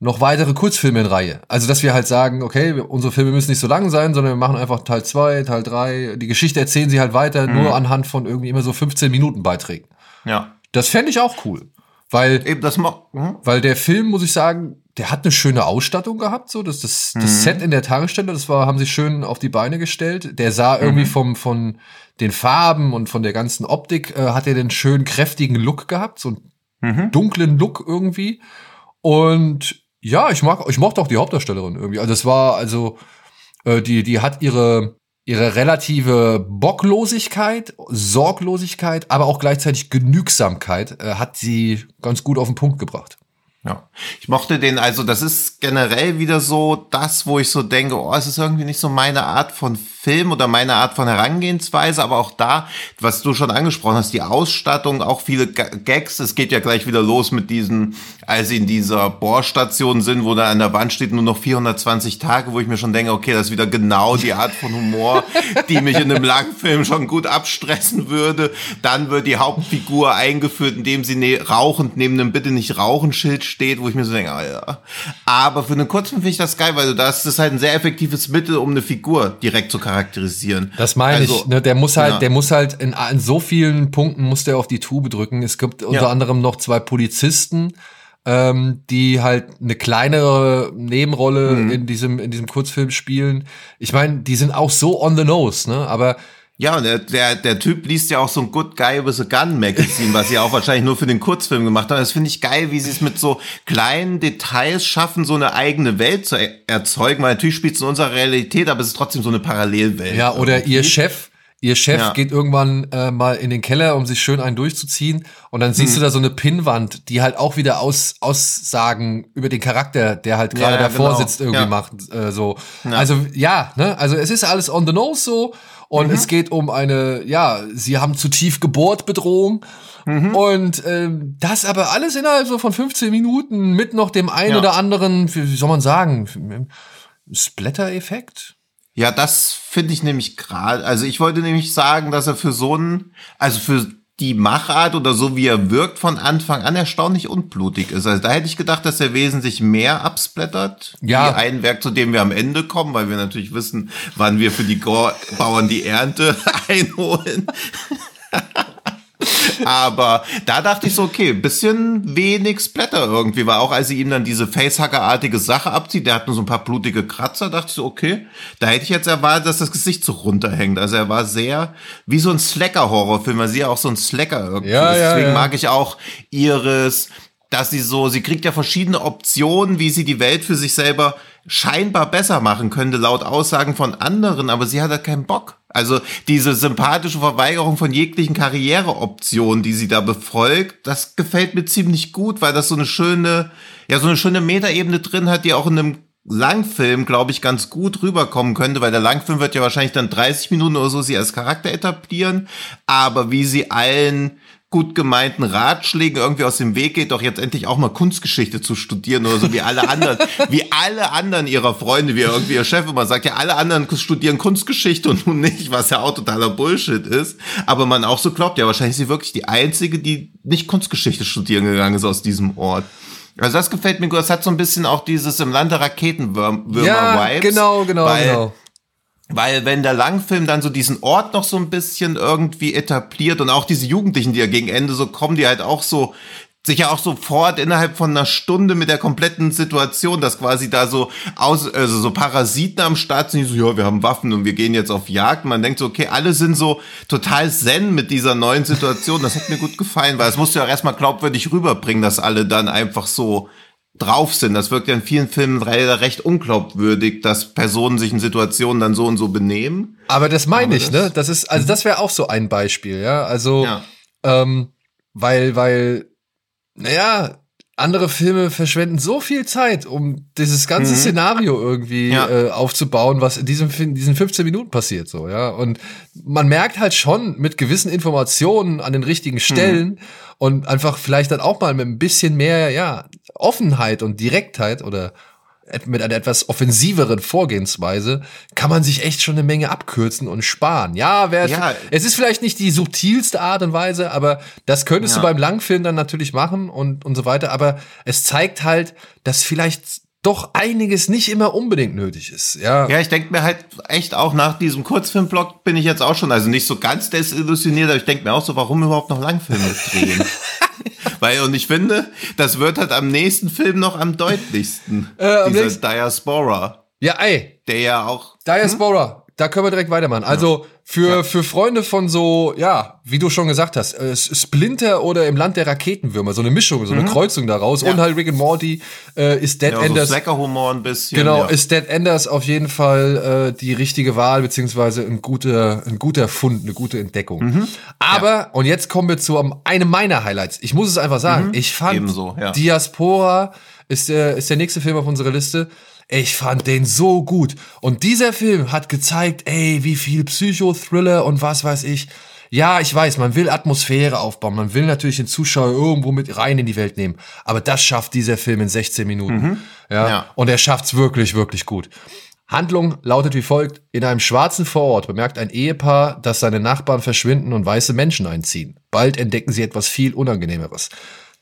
[SPEAKER 2] noch weitere Kurzfilme in Reihe. Also, dass wir halt sagen, okay, unsere Filme müssen nicht so lang sein, sondern wir machen einfach Teil 2, Teil 3. Die Geschichte erzählen sie halt weiter, mhm. nur anhand von irgendwie immer so 15 Minuten Beiträgen.
[SPEAKER 3] Ja.
[SPEAKER 2] Das fände ich auch cool. Weil,
[SPEAKER 3] Eben das mhm.
[SPEAKER 2] weil der Film, muss ich sagen, der hat eine schöne Ausstattung gehabt, so das, das, das mhm. Set in der Tagesstelle, das war, haben sie schön auf die Beine gestellt. Der sah irgendwie mhm. vom, von den Farben und von der ganzen Optik, äh, hat er den schönen kräftigen Look gehabt, so einen mhm. dunklen Look irgendwie. Und ja, ich mag, ich mochte auch die Hauptdarstellerin irgendwie. Also das war, also, äh, die, die hat ihre, ihre relative Bocklosigkeit, Sorglosigkeit, aber auch gleichzeitig Genügsamkeit, äh, hat sie ganz gut auf den Punkt gebracht.
[SPEAKER 3] Ja. Ich mochte den, also das ist generell wieder so das, wo ich so denke, oh, es ist irgendwie nicht so meine Art von Film oder meine Art von Herangehensweise, aber auch da, was du schon angesprochen hast, die Ausstattung, auch viele Gags, es geht ja gleich wieder los mit diesen, als sie in dieser Bohrstation sind, wo da an der Wand steht nur noch 420 Tage, wo ich mir schon denke, okay, das ist wieder genau die Art von Humor, die mich in einem Langfilm schon gut abstressen würde. Dann wird die Hauptfigur eingeführt, indem sie ne rauchend neben einem Bitte nicht rauchen Schild steht, wo ich mir so denke, ah ja. Aber für einen Kurzfilm finde ich das geil, weil du das, das ist halt ein sehr effektives Mittel, um eine Figur direkt zu charakterisieren charakterisieren.
[SPEAKER 2] Das meine also, ich. Ne? Der muss halt, ja. der muss halt in, in, so vielen Punkten muss der auf die Tube drücken. Es gibt unter ja. anderem noch zwei Polizisten, ähm, die halt eine kleinere Nebenrolle mhm. in diesem in diesem Kurzfilm spielen. Ich meine, die sind auch so on the nose, ne? Aber
[SPEAKER 3] ja, und der, der, der Typ liest ja auch so ein Good Guy with a Gun Magazine, was sie auch wahrscheinlich nur für den Kurzfilm gemacht haben. Das finde ich geil, wie sie es mit so kleinen Details schaffen, so eine eigene Welt zu erzeugen, weil natürlich spielt es in unserer Realität, aber es ist trotzdem so eine Parallelwelt.
[SPEAKER 2] Ja, oder irgendwie. ihr Chef, ihr Chef ja. geht irgendwann äh, mal in den Keller, um sich schön einen durchzuziehen und dann siehst hm. du da so eine Pinnwand, die halt auch wieder aus, Aussagen über den Charakter, der halt gerade ja, davor genau. sitzt, irgendwie ja. macht. Äh, so. Also ja, ne? Also es ist alles on the nose so und mhm. es geht um eine, ja, sie haben zu tief gebohrt Bedrohung. Mhm. Und ähm, das aber alles innerhalb so von 15 Minuten mit noch dem einen ja. oder anderen, wie soll man sagen, Splatter-Effekt.
[SPEAKER 3] Ja, das finde ich nämlich gerade. Also ich wollte nämlich sagen, dass er für so einen, also für die Machart oder so wie er wirkt von Anfang an erstaunlich unblutig ist. Also da hätte ich gedacht, dass er wesentlich mehr absplattert. Ja. Wie ein Werk, zu dem wir am Ende kommen, weil wir natürlich wissen, wann wir für die Bauern die Ernte einholen. Aber da dachte ich so, okay, bisschen wenig Splatter irgendwie, weil auch als sie ihm dann diese Facehacker-artige Sache abzieht, der hat nur so ein paar blutige Kratzer, dachte ich so, okay, da hätte ich jetzt erwartet, dass das Gesicht so runterhängt. Also er war sehr wie so ein Slacker-Horrorfilm, weil sie ja auch so ein Slacker irgendwie ja, ist. Deswegen ja, ja. mag ich auch ihres, dass sie so, sie kriegt ja verschiedene Optionen, wie sie die Welt für sich selber scheinbar besser machen könnte, laut Aussagen von anderen, aber sie hat halt keinen Bock. Also diese sympathische Verweigerung von jeglichen Karriereoptionen, die sie da befolgt, das gefällt mir ziemlich gut, weil das so eine schöne, ja, so eine schöne Metaebene drin hat, die auch in einem Langfilm, glaube ich, ganz gut rüberkommen könnte, weil der Langfilm wird ja wahrscheinlich dann 30 Minuten oder so sie als Charakter etablieren, aber wie sie allen gut gemeinten Ratschlägen irgendwie aus dem Weg geht, doch jetzt endlich auch mal Kunstgeschichte zu studieren oder so wie alle anderen, wie alle anderen ihrer Freunde, wie irgendwie ihr Chef immer sagt, ja, alle anderen studieren Kunstgeschichte und nun nicht, was ja auch totaler Bullshit ist. Aber man auch so glaubt, ja, wahrscheinlich ist sie wirklich die Einzige, die nicht Kunstgeschichte studieren gegangen ist aus diesem Ort. Also das gefällt mir gut. Das hat so ein bisschen auch dieses im Land der Raketenwürmer-Vibes.
[SPEAKER 2] Ja, genau, genau, weil, genau.
[SPEAKER 3] Weil wenn der Langfilm dann so diesen Ort noch so ein bisschen irgendwie etabliert und auch diese Jugendlichen, die ja gegen Ende so kommen, die halt auch so sich ja auch sofort innerhalb von einer Stunde mit der kompletten Situation, dass quasi da so aus, also so Parasiten am Start sind, die so, ja, wir haben Waffen und wir gehen jetzt auf Jagd. Man denkt so, okay, alle sind so total zen mit dieser neuen Situation. Das hat mir gut gefallen, weil es musst du ja auch erstmal glaubwürdig rüberbringen, dass alle dann einfach so drauf sind. Das wirkt ja in vielen Filmen recht unglaubwürdig, dass Personen sich in Situationen dann so und so benehmen.
[SPEAKER 2] Aber das meine ich, das, ne? Das ist, also das wäre auch so ein Beispiel, ja. Also, ja. Ähm, weil, weil, naja, andere Filme verschwenden so viel Zeit, um dieses ganze mhm. Szenario irgendwie ja. äh, aufzubauen, was in diesem in diesen 15 Minuten passiert, so, ja. Und man merkt halt schon mit gewissen Informationen an den richtigen Stellen mhm. und einfach vielleicht dann auch mal mit ein bisschen mehr, ja, Offenheit und Direktheit oder mit einer etwas offensiveren Vorgehensweise kann man sich echt schon eine Menge abkürzen und sparen. Ja, wer, ja. es ist vielleicht nicht die subtilste Art und Weise, aber das könntest ja. du beim Langfilm dann natürlich machen und, und so weiter. Aber es zeigt halt, dass vielleicht doch einiges nicht immer unbedingt nötig ist. Ja,
[SPEAKER 3] ja ich denke mir halt echt auch nach diesem Kurzfilmblock bin ich jetzt auch schon, also nicht so ganz desillusioniert, aber ich denke mir auch so, warum überhaupt noch Langfilme drehen? Weil, und ich finde, das wird halt am nächsten Film noch am deutlichsten. Äh, dieser Diaspora.
[SPEAKER 2] Ja, ey.
[SPEAKER 3] Der ja auch.
[SPEAKER 2] Diaspora. Hm? Da können wir direkt weitermachen. Also für, ja. für Freunde von so, ja, wie du schon gesagt hast, äh, Splinter oder im Land der Raketenwürmer, so eine Mischung, so eine mhm. Kreuzung daraus. Ja. Und halt Rick and Morty äh, ist Dead ja, Enders.
[SPEAKER 3] So Humor ein bisschen.
[SPEAKER 2] Genau, ist Dead Enders auf jeden Fall äh, die richtige Wahl, beziehungsweise ein guter, ein guter Fund, eine gute Entdeckung. Mhm. Aber, und jetzt kommen wir zu einem meiner Highlights. Ich muss es einfach sagen, mhm. ich fand Ebenso, Diaspora ist der, ist der nächste Film auf unserer Liste ich fand den so gut. Und dieser Film hat gezeigt, ey, wie viel Psychothriller und was weiß ich. Ja, ich weiß, man will Atmosphäre aufbauen, man will natürlich den Zuschauer irgendwo mit rein in die Welt nehmen. Aber das schafft dieser Film in 16 Minuten. Mhm. Ja, ja. Und er schafft's wirklich, wirklich gut. Handlung lautet wie folgt. In einem schwarzen Vorort bemerkt ein Ehepaar, dass seine Nachbarn verschwinden und weiße Menschen einziehen. Bald entdecken sie etwas viel Unangenehmeres.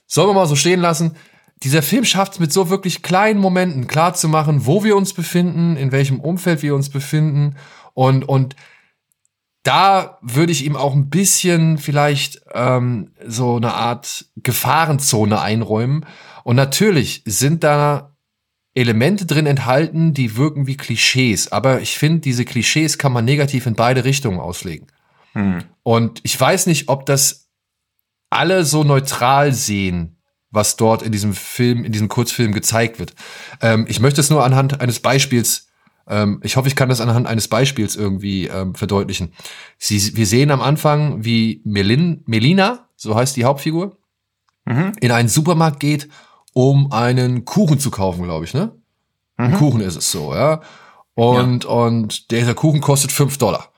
[SPEAKER 2] Sollen wir mal so stehen lassen? Dieser Film schafft es mit so wirklich kleinen Momenten klarzumachen, wo wir uns befinden, in welchem Umfeld wir uns befinden Und, und da würde ich ihm auch ein bisschen vielleicht ähm, so eine Art Gefahrenzone einräumen. Und natürlich sind da Elemente drin enthalten, die wirken wie Klischees. Aber ich finde, diese Klischees kann man negativ in beide Richtungen auslegen. Hm. Und ich weiß nicht, ob das alle so neutral sehen, was dort in diesem Film, in diesem Kurzfilm gezeigt wird. Ähm, ich möchte es nur anhand eines Beispiels ähm, ich hoffe, ich kann das anhand eines Beispiels irgendwie ähm, verdeutlichen. Sie, wir sehen am Anfang, wie Melin, Melina, so heißt die Hauptfigur, mhm. in einen Supermarkt geht, um einen Kuchen zu kaufen, glaube ich, ne? Mhm. Ein Kuchen ist es so, ja. Und, ja. und dieser Kuchen kostet fünf Dollar.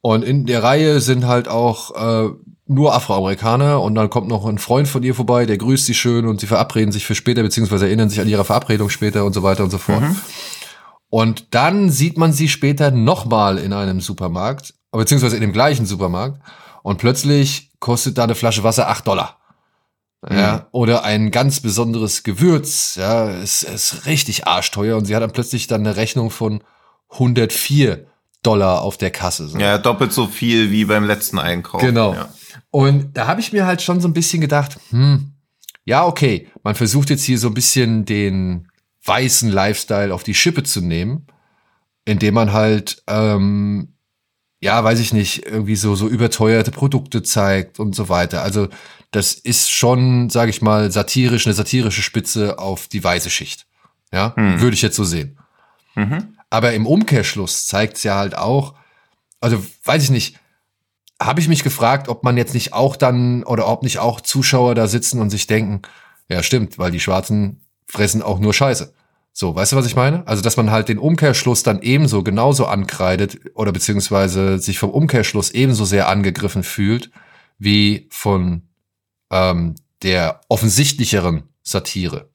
[SPEAKER 2] Und in der Reihe sind halt auch äh, nur Afroamerikaner und dann kommt noch ein Freund von ihr vorbei, der grüßt sie schön und sie verabreden sich für später, beziehungsweise erinnern sich an ihre Verabredung später und so weiter und so fort. Mhm. Und dann sieht man sie später nochmal in einem Supermarkt, beziehungsweise in dem gleichen Supermarkt. Und plötzlich kostet da eine Flasche Wasser acht Dollar. Ja, mhm. oder ein ganz besonderes Gewürz, ja, ist, ist richtig arschteuer und sie hat dann plötzlich dann eine Rechnung von 104 Dollar auf der Kasse.
[SPEAKER 3] So. Ja, doppelt so viel wie beim letzten Einkauf.
[SPEAKER 2] Genau.
[SPEAKER 3] Ja.
[SPEAKER 2] Und da habe ich mir halt schon so ein bisschen gedacht, hm, ja, okay, man versucht jetzt hier so ein bisschen den, weißen Lifestyle auf die Schippe zu nehmen, indem man halt, ähm, ja, weiß ich nicht, irgendwie so, so überteuerte Produkte zeigt und so weiter. Also das ist schon, sage ich mal, satirisch, eine satirische Spitze auf die weiße Schicht. Ja, hm. würde ich jetzt so sehen. Mhm. Aber im Umkehrschluss zeigt es ja halt auch, also weiß ich nicht, habe ich mich gefragt, ob man jetzt nicht auch dann oder ob nicht auch Zuschauer da sitzen und sich denken, ja stimmt, weil die Schwarzen fressen auch nur Scheiße. So, weißt du, was ich meine? Also, dass man halt den Umkehrschluss dann ebenso genauso ankreidet oder beziehungsweise sich vom Umkehrschluss ebenso sehr angegriffen fühlt wie von ähm, der offensichtlicheren Satire.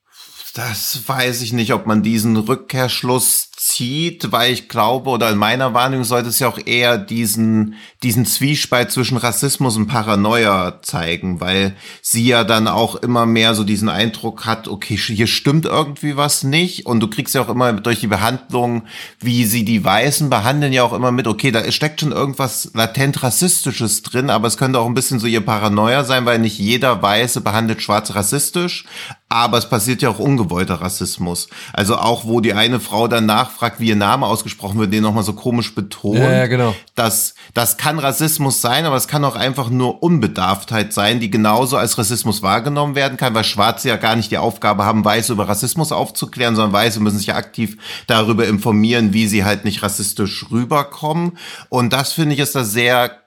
[SPEAKER 3] Das weiß ich nicht, ob man diesen Rückkehrschluss zieht, weil ich glaube, oder in meiner Wahrnehmung sollte es ja auch eher diesen, diesen Zwiespalt zwischen Rassismus und Paranoia zeigen, weil sie ja dann auch immer mehr so diesen Eindruck hat, okay, hier stimmt irgendwie was nicht und du kriegst ja auch immer durch die Behandlung, wie sie die Weißen behandeln, ja auch immer mit, okay, da steckt schon irgendwas latent rassistisches drin, aber es könnte auch ein bisschen so ihr Paranoia sein, weil nicht jeder Weiße behandelt Schwarze rassistisch, aber es passiert ja auch ungewollter Rassismus. Also auch, wo die eine Frau dann nachfragt, wie ihr Name ausgesprochen wird, den nochmal so komisch betont. Ja,
[SPEAKER 2] ja, genau.
[SPEAKER 3] Das, das kann Rassismus sein, aber es kann auch einfach nur Unbedarftheit sein, die genauso als Rassismus wahrgenommen werden kann, weil Schwarze ja gar nicht die Aufgabe haben, Weiße über Rassismus aufzuklären, sondern Weiße müssen sich ja aktiv darüber informieren, wie sie halt nicht rassistisch rüberkommen. Und das finde ich ist da sehr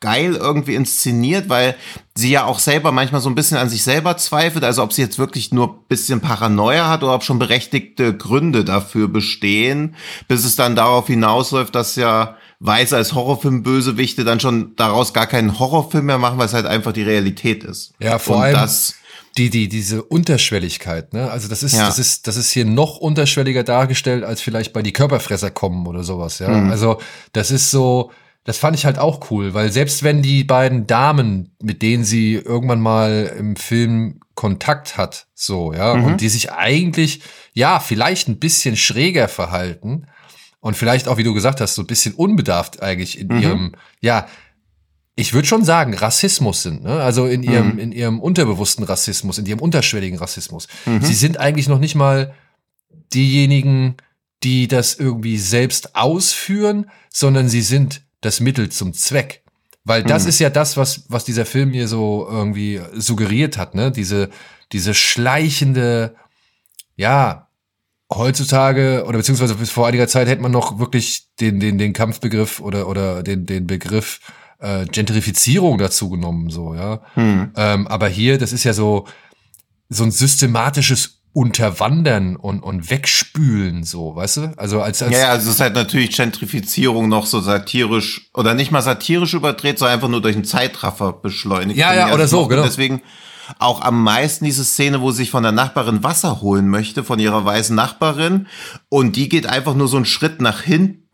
[SPEAKER 3] geil irgendwie inszeniert, weil sie ja auch selber manchmal so ein bisschen an sich selber zweifelt, also ob sie jetzt wirklich nur bisschen Paranoia hat oder ob schon berechtigte Gründe dafür bestehen, bis es dann darauf hinausläuft, dass ja Weiße als Horrorfilm-Bösewichte dann schon daraus gar keinen Horrorfilm mehr machen, weil es halt einfach die Realität ist.
[SPEAKER 2] Ja, vor
[SPEAKER 3] Und
[SPEAKER 2] allem
[SPEAKER 3] das
[SPEAKER 2] die die diese Unterschwelligkeit, ne? Also das ist ja. das ist das ist hier noch unterschwelliger dargestellt als vielleicht bei die Körperfresser kommen oder sowas, ja? Mhm. Also das ist so das fand ich halt auch cool, weil selbst wenn die beiden Damen, mit denen sie irgendwann mal im Film Kontakt hat, so, ja, mhm. und die sich eigentlich, ja, vielleicht ein bisschen schräger verhalten und vielleicht auch, wie du gesagt hast, so ein bisschen unbedarft eigentlich in mhm. ihrem, ja, ich würde schon sagen, Rassismus sind, ne? Also in ihrem, mhm. in ihrem unterbewussten Rassismus, in ihrem unterschwelligen Rassismus. Mhm. Sie sind eigentlich noch nicht mal diejenigen, die das irgendwie selbst ausführen, sondern sie sind das Mittel zum Zweck. Weil das mhm. ist ja das, was, was dieser Film hier so irgendwie suggeriert hat, ne? Diese, diese schleichende, ja, heutzutage oder beziehungsweise bis vor einiger Zeit hätte man noch wirklich den, den, den Kampfbegriff oder, oder den, den Begriff äh, Gentrifizierung dazu genommen, so, ja. Mhm. Ähm, aber hier, das ist ja so, so ein systematisches unterwandern und, und wegspülen, so, weißt du? Also als, als
[SPEAKER 3] Ja, also es ist halt natürlich Gentrifizierung noch so satirisch oder nicht mal satirisch überdreht, sondern einfach nur durch einen Zeitraffer beschleunigt.
[SPEAKER 2] Ja, ja, oder so, genau.
[SPEAKER 3] Deswegen auch am meisten diese Szene, wo sie sich von der Nachbarin Wasser holen möchte, von ihrer weißen Nachbarin. Und die geht einfach nur so einen Schritt nach hinten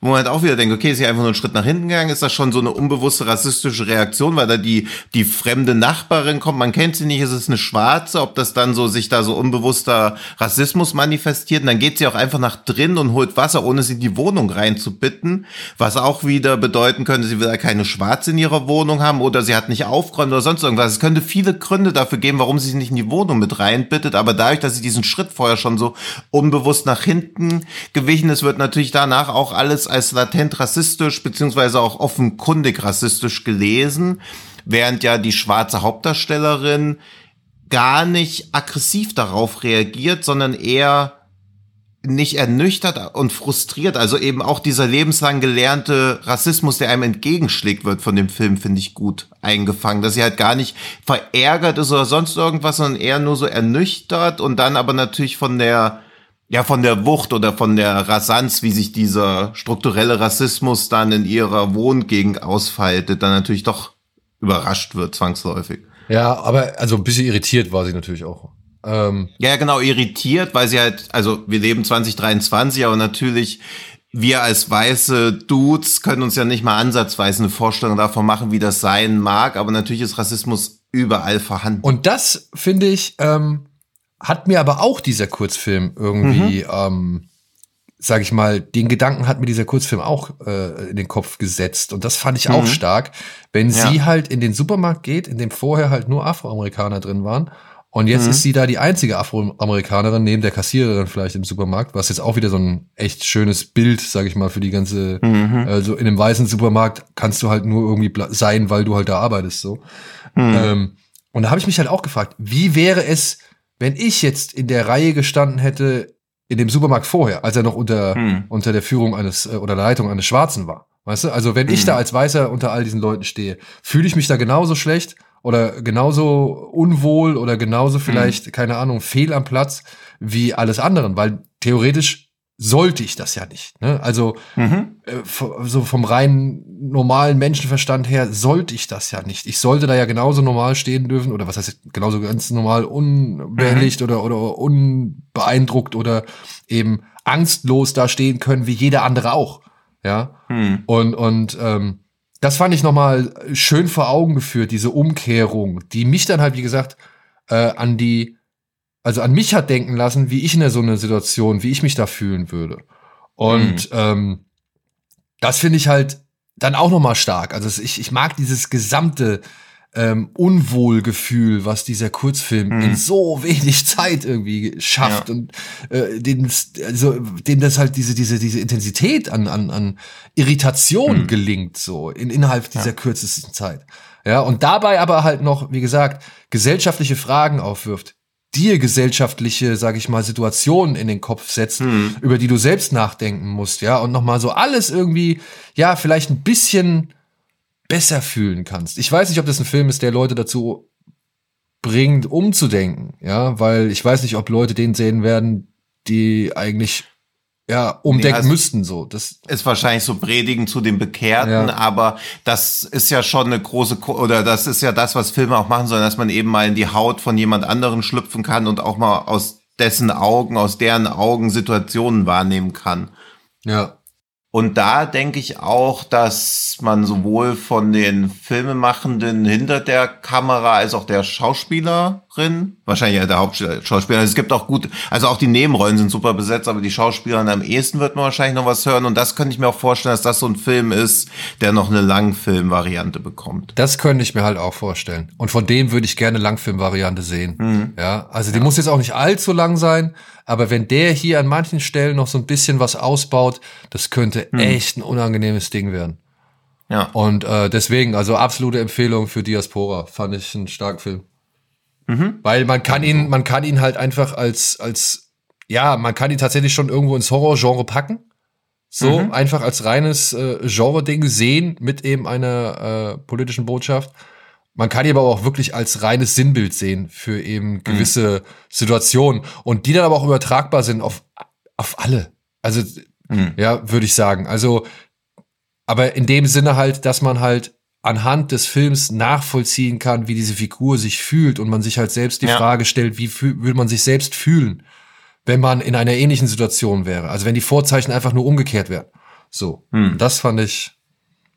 [SPEAKER 3] wo man halt auch wieder denkt, okay, ist sie einfach nur einen Schritt nach hinten gegangen, ist das schon so eine unbewusste rassistische Reaktion, weil da die, die fremde Nachbarin kommt, man kennt sie nicht, ist eine Schwarze, ob das dann so sich da so unbewusster Rassismus manifestiert, und dann geht sie auch einfach nach drin und holt Wasser, ohne sie in die Wohnung reinzubitten, was auch wieder bedeuten könnte, sie will ja keine Schwarze in ihrer Wohnung haben oder sie hat nicht aufgeräumt oder sonst irgendwas. Es könnte viele Gründe dafür geben, warum sie sich nicht in die Wohnung mit reinbittet, aber dadurch, dass sie diesen Schritt vorher schon so unbewusst nach hinten gewichen ist, wird natürlich danach auch alles als latent rassistisch beziehungsweise auch offenkundig rassistisch gelesen, während ja die schwarze Hauptdarstellerin gar nicht aggressiv darauf reagiert, sondern eher nicht ernüchtert und frustriert. Also eben auch dieser lebenslang gelernte Rassismus, der einem entgegenschlägt wird von dem Film, finde ich gut eingefangen. Dass sie halt gar nicht verärgert ist oder sonst irgendwas, sondern eher nur so ernüchtert und dann aber natürlich von der ja, von der Wucht oder von der Rasanz, wie sich dieser strukturelle Rassismus dann in ihrer Wohngegend ausfaltet, dann natürlich doch überrascht wird, zwangsläufig.
[SPEAKER 2] Ja, aber also ein bisschen irritiert war sie natürlich auch.
[SPEAKER 3] Ähm ja, genau, irritiert, weil sie halt, also wir leben 2023, aber natürlich wir als weiße Dudes können uns ja nicht mal ansatzweise eine Vorstellung davon machen, wie das sein mag, aber natürlich ist Rassismus überall vorhanden.
[SPEAKER 2] Und das finde ich, ähm, hat mir aber auch dieser Kurzfilm irgendwie, mhm. ähm, sag ich mal, den Gedanken hat mir dieser Kurzfilm auch äh, in den Kopf gesetzt. Und das fand ich mhm. auch stark, wenn ja. sie halt in den Supermarkt geht, in dem vorher halt nur Afroamerikaner drin waren. Und jetzt mhm. ist sie da die einzige Afroamerikanerin neben der Kassiererin vielleicht im Supermarkt, was jetzt auch wieder so ein echt schönes Bild, sag ich mal, für die ganze, mhm. also in einem weißen Supermarkt kannst du halt nur irgendwie sein, weil du halt da arbeitest, so. Mhm. Ähm, und da habe ich mich halt auch gefragt, wie wäre es, wenn ich jetzt in der Reihe gestanden hätte, in dem Supermarkt vorher, als er noch unter, hm. unter der Führung eines äh, oder Leitung eines Schwarzen war. Weißt du? Also wenn ich da als Weißer unter all diesen Leuten stehe, fühle ich mich da genauso schlecht oder genauso unwohl oder genauso vielleicht, hm. keine Ahnung, fehl am Platz wie alles anderen, weil theoretisch sollte ich das ja nicht. Ne? Also mhm. äh, so vom rein normalen Menschenverstand her sollte ich das ja nicht. Ich sollte da ja genauso normal stehen dürfen oder was heißt genauso ganz normal unbehelligt mhm. oder oder unbeeindruckt oder eben angstlos da stehen können wie jeder andere auch. Ja mhm. und und ähm, das fand ich nochmal schön vor Augen geführt, diese Umkehrung, die mich dann halt wie gesagt äh, an die also an mich hat denken lassen, wie ich in so einer Situation, wie ich mich da fühlen würde. Und mhm. ähm, das finde ich halt dann auch noch mal stark. Also ich, ich mag dieses gesamte ähm, Unwohlgefühl, was dieser Kurzfilm mhm. in so wenig Zeit irgendwie schafft ja. und äh, dem, also, dem das halt diese diese diese Intensität an an, an Irritation mhm. gelingt so in, innerhalb dieser ja. kürzesten Zeit. Ja, und dabei aber halt noch, wie gesagt, gesellschaftliche Fragen aufwirft, dir gesellschaftliche, sag ich mal, Situationen in den Kopf setzt, hm. über die du selbst nachdenken musst, ja, und nochmal so alles irgendwie, ja, vielleicht ein bisschen besser fühlen kannst. Ich weiß nicht, ob das ein Film ist, der Leute dazu bringt, umzudenken, ja, weil ich weiß nicht, ob Leute den sehen werden, die eigentlich ja, umdecken nee, also müssten so. Das
[SPEAKER 3] ist wahrscheinlich so Predigen zu den Bekehrten, ja. aber das ist ja schon eine große oder das ist ja das, was Filme auch machen sollen, dass man eben mal in die Haut von jemand anderen schlüpfen kann und auch mal aus dessen Augen, aus deren Augen Situationen wahrnehmen kann.
[SPEAKER 2] Ja.
[SPEAKER 3] Und da denke ich auch, dass man sowohl von den Filmemachenden hinter der Kamera als auch der Schauspielerin, wahrscheinlich ja der Hauptschauspieler, also es gibt auch gut, also auch die Nebenrollen sind super besetzt, aber die Schauspielerin am ehesten wird man wahrscheinlich noch was hören. Und das könnte ich mir auch vorstellen, dass das so ein Film ist, der noch eine Langfilm-Variante bekommt.
[SPEAKER 2] Das könnte ich mir halt auch vorstellen. Und von dem würde ich gerne Langfilm-Variante sehen. Mhm. Ja, also die ja. muss jetzt auch nicht allzu lang sein, aber wenn der hier an manchen Stellen noch so ein bisschen was ausbaut, das könnte hm. echt ein unangenehmes Ding werden. Ja. Und äh, deswegen, also absolute Empfehlung für Diaspora. Fand ich einen starken Film. Mhm. Weil man kann ihn, man kann ihn halt einfach als, als, ja, man kann ihn tatsächlich schon irgendwo ins Horror-Genre packen. So, mhm. einfach als reines äh, Genre-Ding sehen mit eben einer äh, politischen Botschaft. Man kann ihn aber auch wirklich als reines Sinnbild sehen für eben mhm. gewisse mhm. Situationen und die dann aber auch übertragbar sind auf, auf alle. Also, mhm. ja, würde ich sagen. Also, aber in dem Sinne halt, dass man halt anhand des Films nachvollziehen kann, wie diese Figur sich fühlt und man sich halt selbst die ja. Frage stellt, wie will man sich selbst fühlen, wenn man in einer ähnlichen Situation wäre. Also wenn die Vorzeichen einfach nur umgekehrt wären. So, hm. das fand ich,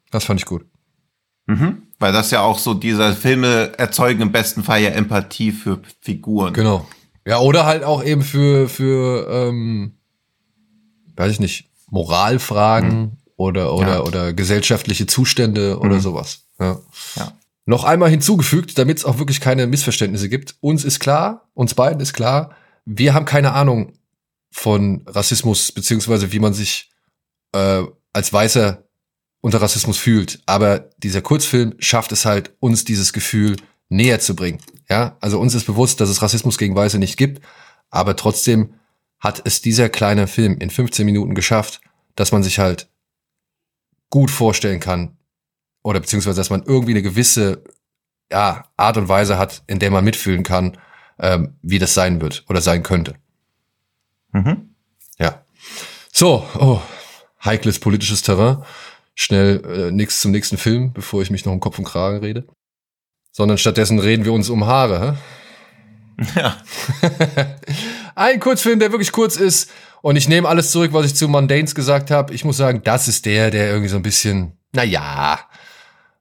[SPEAKER 2] das fand ich gut.
[SPEAKER 3] Mhm. Weil das ja auch so, diese Filme erzeugen im besten Fall ja Empathie für Figuren.
[SPEAKER 2] Genau. Ja, oder halt auch eben für, für ähm, weiß ich nicht, Moralfragen mhm. oder, oder, ja. oder gesellschaftliche Zustände mhm. oder sowas. Ja. ja. Noch einmal hinzugefügt, damit es auch wirklich keine Missverständnisse gibt. Uns ist klar, uns beiden ist klar, wir haben keine Ahnung von Rassismus, beziehungsweise wie man sich äh, als Weißer unter Rassismus fühlt. Aber dieser Kurzfilm schafft es halt, uns dieses Gefühl näher zu bringen. Ja, also uns ist bewusst, dass es Rassismus gegen Weiße nicht gibt, aber trotzdem hat es dieser kleine Film in 15 Minuten geschafft, dass man sich halt gut vorstellen kann oder beziehungsweise, dass man irgendwie eine gewisse ja, Art und Weise hat, in der man mitfühlen kann, ähm, wie das sein wird oder sein könnte. Mhm. Ja. So, oh, heikles politisches Terrain schnell äh, nichts zum nächsten Film, bevor ich mich noch um Kopf und Kragen rede. Sondern stattdessen reden wir uns um Haare. Hä? Ja. Ein Kurzfilm, der wirklich kurz ist. Und ich nehme alles zurück, was ich zu Mundanes gesagt habe. Ich muss sagen, das ist der, der irgendwie so ein bisschen, naja,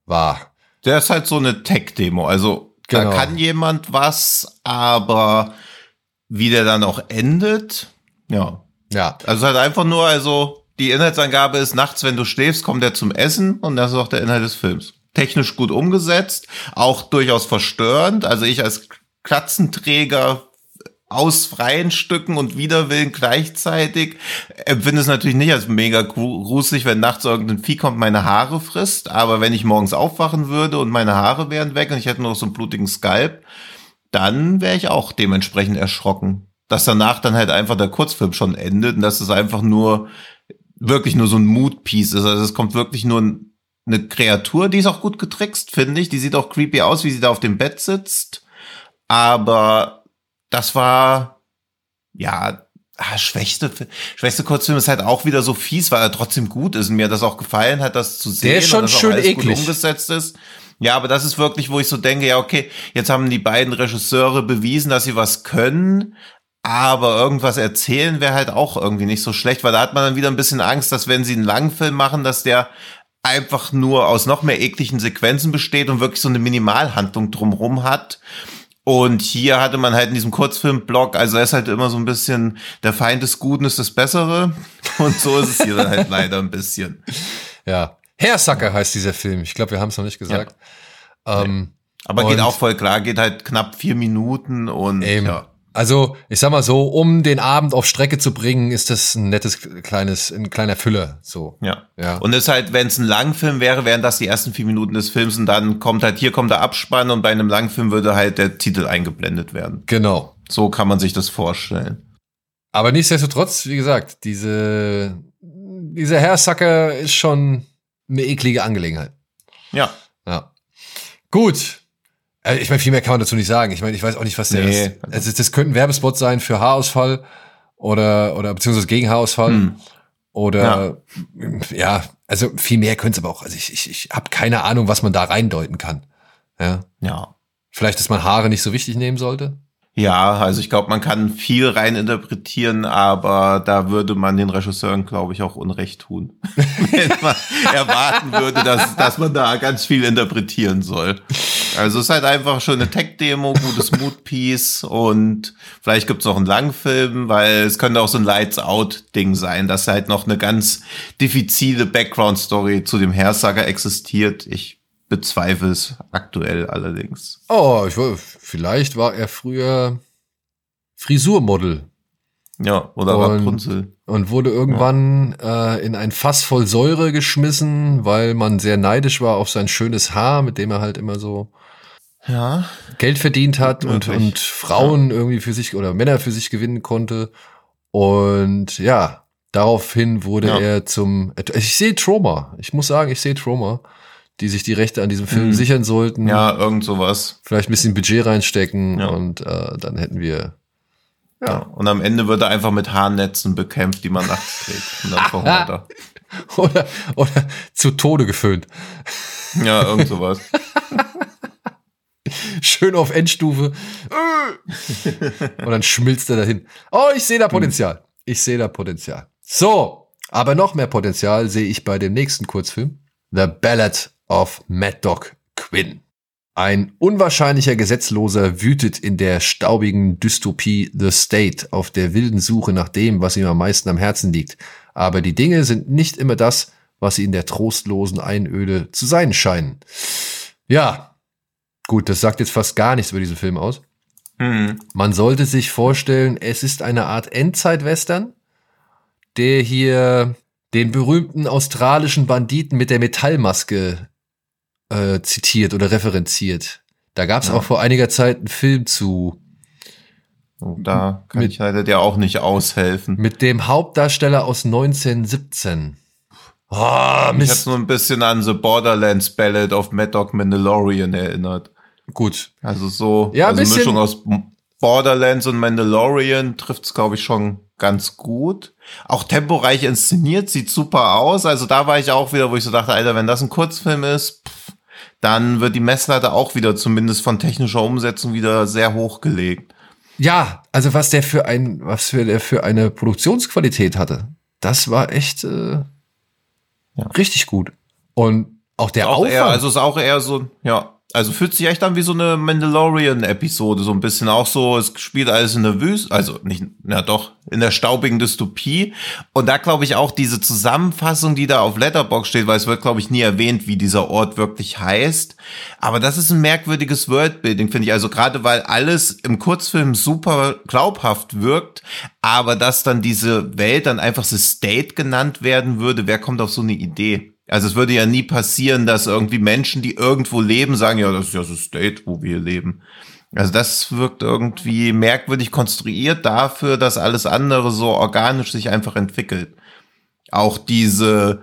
[SPEAKER 2] war.
[SPEAKER 3] Der ist halt so eine Tech-Demo. Also genau. da kann jemand was, aber wie der dann auch endet, ja. Ja. Also halt einfach nur, also die Inhaltsangabe ist, nachts, wenn du schläfst, kommt er zum Essen und das ist auch der Inhalt des Films. Technisch gut umgesetzt, auch durchaus verstörend. Also ich als Klatzenträger aus freien Stücken und Widerwillen gleichzeitig empfinde es natürlich nicht als mega gruselig, wenn nachts irgendein Vieh kommt, meine Haare frisst. Aber wenn ich morgens aufwachen würde und meine Haare wären weg und ich hätte noch so einen blutigen Skalp, dann wäre ich auch dementsprechend erschrocken. Dass danach dann halt einfach der Kurzfilm schon endet und dass es einfach nur wirklich nur so ein Mood-Piece ist. Also es kommt wirklich nur eine Kreatur, die ist auch gut getrickst, finde ich. Die sieht auch creepy aus, wie sie da auf dem Bett sitzt. Aber das war, ja, ah, schwächste, schwächste Kurzfilm ist halt auch wieder so fies, weil er trotzdem gut ist und mir das auch gefallen hat, das zu sehen.
[SPEAKER 2] Der ist schon schön eklig.
[SPEAKER 3] umgesetzt ist. Ja, aber das ist wirklich, wo ich so denke, ja, okay, jetzt haben die beiden Regisseure bewiesen, dass sie was können, aber irgendwas erzählen wäre halt auch irgendwie nicht so schlecht, weil da hat man dann wieder ein bisschen Angst, dass wenn sie einen Langfilm machen, dass der einfach nur aus noch mehr ekligen Sequenzen besteht und wirklich so eine Minimalhandlung drumrum hat. Und hier hatte man halt in diesem Kurzfilm-Blog, also er ist halt immer so ein bisschen, der Feind des Guten ist das Bessere. Und so ist es hier dann halt leider ein bisschen.
[SPEAKER 2] Ja. Herr Sacker heißt dieser Film. Ich glaube, wir haben es noch nicht gesagt. Ja.
[SPEAKER 3] Ähm, Aber geht auch voll klar, geht halt knapp vier Minuten und
[SPEAKER 2] eben. ja. Also, ich sag mal so, um den Abend auf Strecke zu bringen, ist das ein nettes kleines, ein kleiner Füller, so.
[SPEAKER 3] Ja. ja. Und es ist halt, wenn es ein Langfilm wäre, wären das die ersten vier Minuten des Films und dann kommt halt, hier kommt der Abspann und bei einem Langfilm würde halt der Titel eingeblendet werden.
[SPEAKER 2] Genau.
[SPEAKER 3] So kann man sich das vorstellen.
[SPEAKER 2] Aber nichtsdestotrotz, wie gesagt, diese, dieser Herr Sucker ist schon eine eklige Angelegenheit.
[SPEAKER 3] Ja.
[SPEAKER 2] Ja. Gut. Also ich meine, viel mehr kann man dazu nicht sagen. Ich meine, ich weiß auch nicht, was der nee. ist. Also das könnte ein Werbespot sein für Haarausfall oder, oder beziehungsweise gegen Haarausfall. Hm. Oder ja. ja. also viel mehr könnte es aber auch. Also ich, ich, ich habe keine Ahnung, was man da reindeuten kann. Ja.
[SPEAKER 3] Ja.
[SPEAKER 2] Vielleicht, dass man Haare nicht so wichtig nehmen sollte.
[SPEAKER 3] Ja, also ich glaube, man kann viel rein interpretieren, aber da würde man den Regisseuren, glaube ich, auch Unrecht tun. Wenn man erwarten würde, dass, dass man da ganz viel interpretieren soll. Also es ist halt einfach schon eine Tech-Demo, gutes Mood-Piece und vielleicht gibt's noch einen Langfilm, weil es könnte auch so ein Lights-Out-Ding sein, dass halt noch eine ganz diffizile Background-Story zu dem Hersager existiert. Ich bezweifle es aktuell allerdings.
[SPEAKER 2] Oh, ich, vielleicht war er früher Frisurmodel.
[SPEAKER 3] Ja, oder und, Rapunzel.
[SPEAKER 2] Und wurde irgendwann ja. äh, in ein Fass voll Säure geschmissen, weil man sehr neidisch war auf sein schönes Haar, mit dem er halt immer so
[SPEAKER 3] ja.
[SPEAKER 2] Geld verdient hat und, und Frauen ja. irgendwie für sich oder Männer für sich gewinnen konnte. Und ja, daraufhin wurde er zum. Ich sehe Trauma. Ich muss sagen, ich sehe Trauma die sich die Rechte an diesem Film mhm. sichern sollten.
[SPEAKER 3] Ja, irgend sowas.
[SPEAKER 2] Vielleicht ein bisschen Budget reinstecken ja. und äh, dann hätten wir.
[SPEAKER 3] Ja. ja. Und am Ende wird er einfach mit Haarnetzen bekämpft, die man nachts trägt. Und dann verhungert er.
[SPEAKER 2] oder, oder zu Tode geföhnt.
[SPEAKER 3] Ja, irgend sowas.
[SPEAKER 2] Schön auf Endstufe. Und dann schmilzt er dahin. Oh, ich sehe da Potenzial. Ich sehe da Potenzial. So, aber noch mehr Potenzial sehe ich bei dem nächsten Kurzfilm. The Ballad of Mad Dog Quinn. Ein unwahrscheinlicher Gesetzloser wütet in der staubigen Dystopie The State auf der wilden Suche nach dem, was ihm am meisten am Herzen liegt. Aber die Dinge sind nicht immer das, was sie in der trostlosen Einöde zu sein scheinen. Ja, gut, das sagt jetzt fast gar nichts über diesen Film aus. Mhm. Man sollte sich vorstellen, es ist eine Art Endzeit-Western, der hier den berühmten australischen Banditen mit der Metallmaske äh, zitiert oder referenziert. Da gab es ja. auch vor einiger Zeit einen Film zu.
[SPEAKER 3] Oh, da kann mit, ich leider dir auch nicht aushelfen.
[SPEAKER 2] Mit dem Hauptdarsteller aus 1917.
[SPEAKER 3] Oh, ah, Mich hat nur ein bisschen an The Borderlands Ballad of Mad Dog Mandalorian erinnert.
[SPEAKER 2] Gut.
[SPEAKER 3] Also so, ja, also Mischung aus Borderlands und Mandalorian trifft's glaube ich schon ganz gut. Auch temporeich inszeniert, sieht super aus. Also da war ich auch wieder, wo ich so dachte, Alter, wenn das ein Kurzfilm ist, pff, dann wird die Messlatte auch wieder zumindest von technischer Umsetzung wieder sehr hochgelegt.
[SPEAKER 2] Ja, also was der für ein, was für der für eine Produktionsqualität hatte, das war echt äh, ja. richtig gut. Und auch der auch
[SPEAKER 3] Aufwand. Eher, also ist auch eher so, ja, also fühlt sich echt an wie so eine Mandalorian-Episode, so ein bisschen auch so, es spielt alles in der Wüste, also nicht, na doch, in der staubigen Dystopie. Und da glaube ich auch diese Zusammenfassung, die da auf Letterbox steht, weil es wird, glaube ich, nie erwähnt, wie dieser Ort wirklich heißt. Aber das ist ein merkwürdiges Worldbuilding, finde ich. Also gerade weil alles im Kurzfilm super glaubhaft wirkt, aber dass dann diese Welt dann einfach The State genannt werden würde, wer kommt auf so eine Idee? Also es würde ja nie passieren, dass irgendwie Menschen, die irgendwo leben, sagen, ja, das ist ja so State, wo wir leben. Also das wirkt irgendwie merkwürdig konstruiert dafür, dass alles andere so organisch sich einfach entwickelt. Auch diese,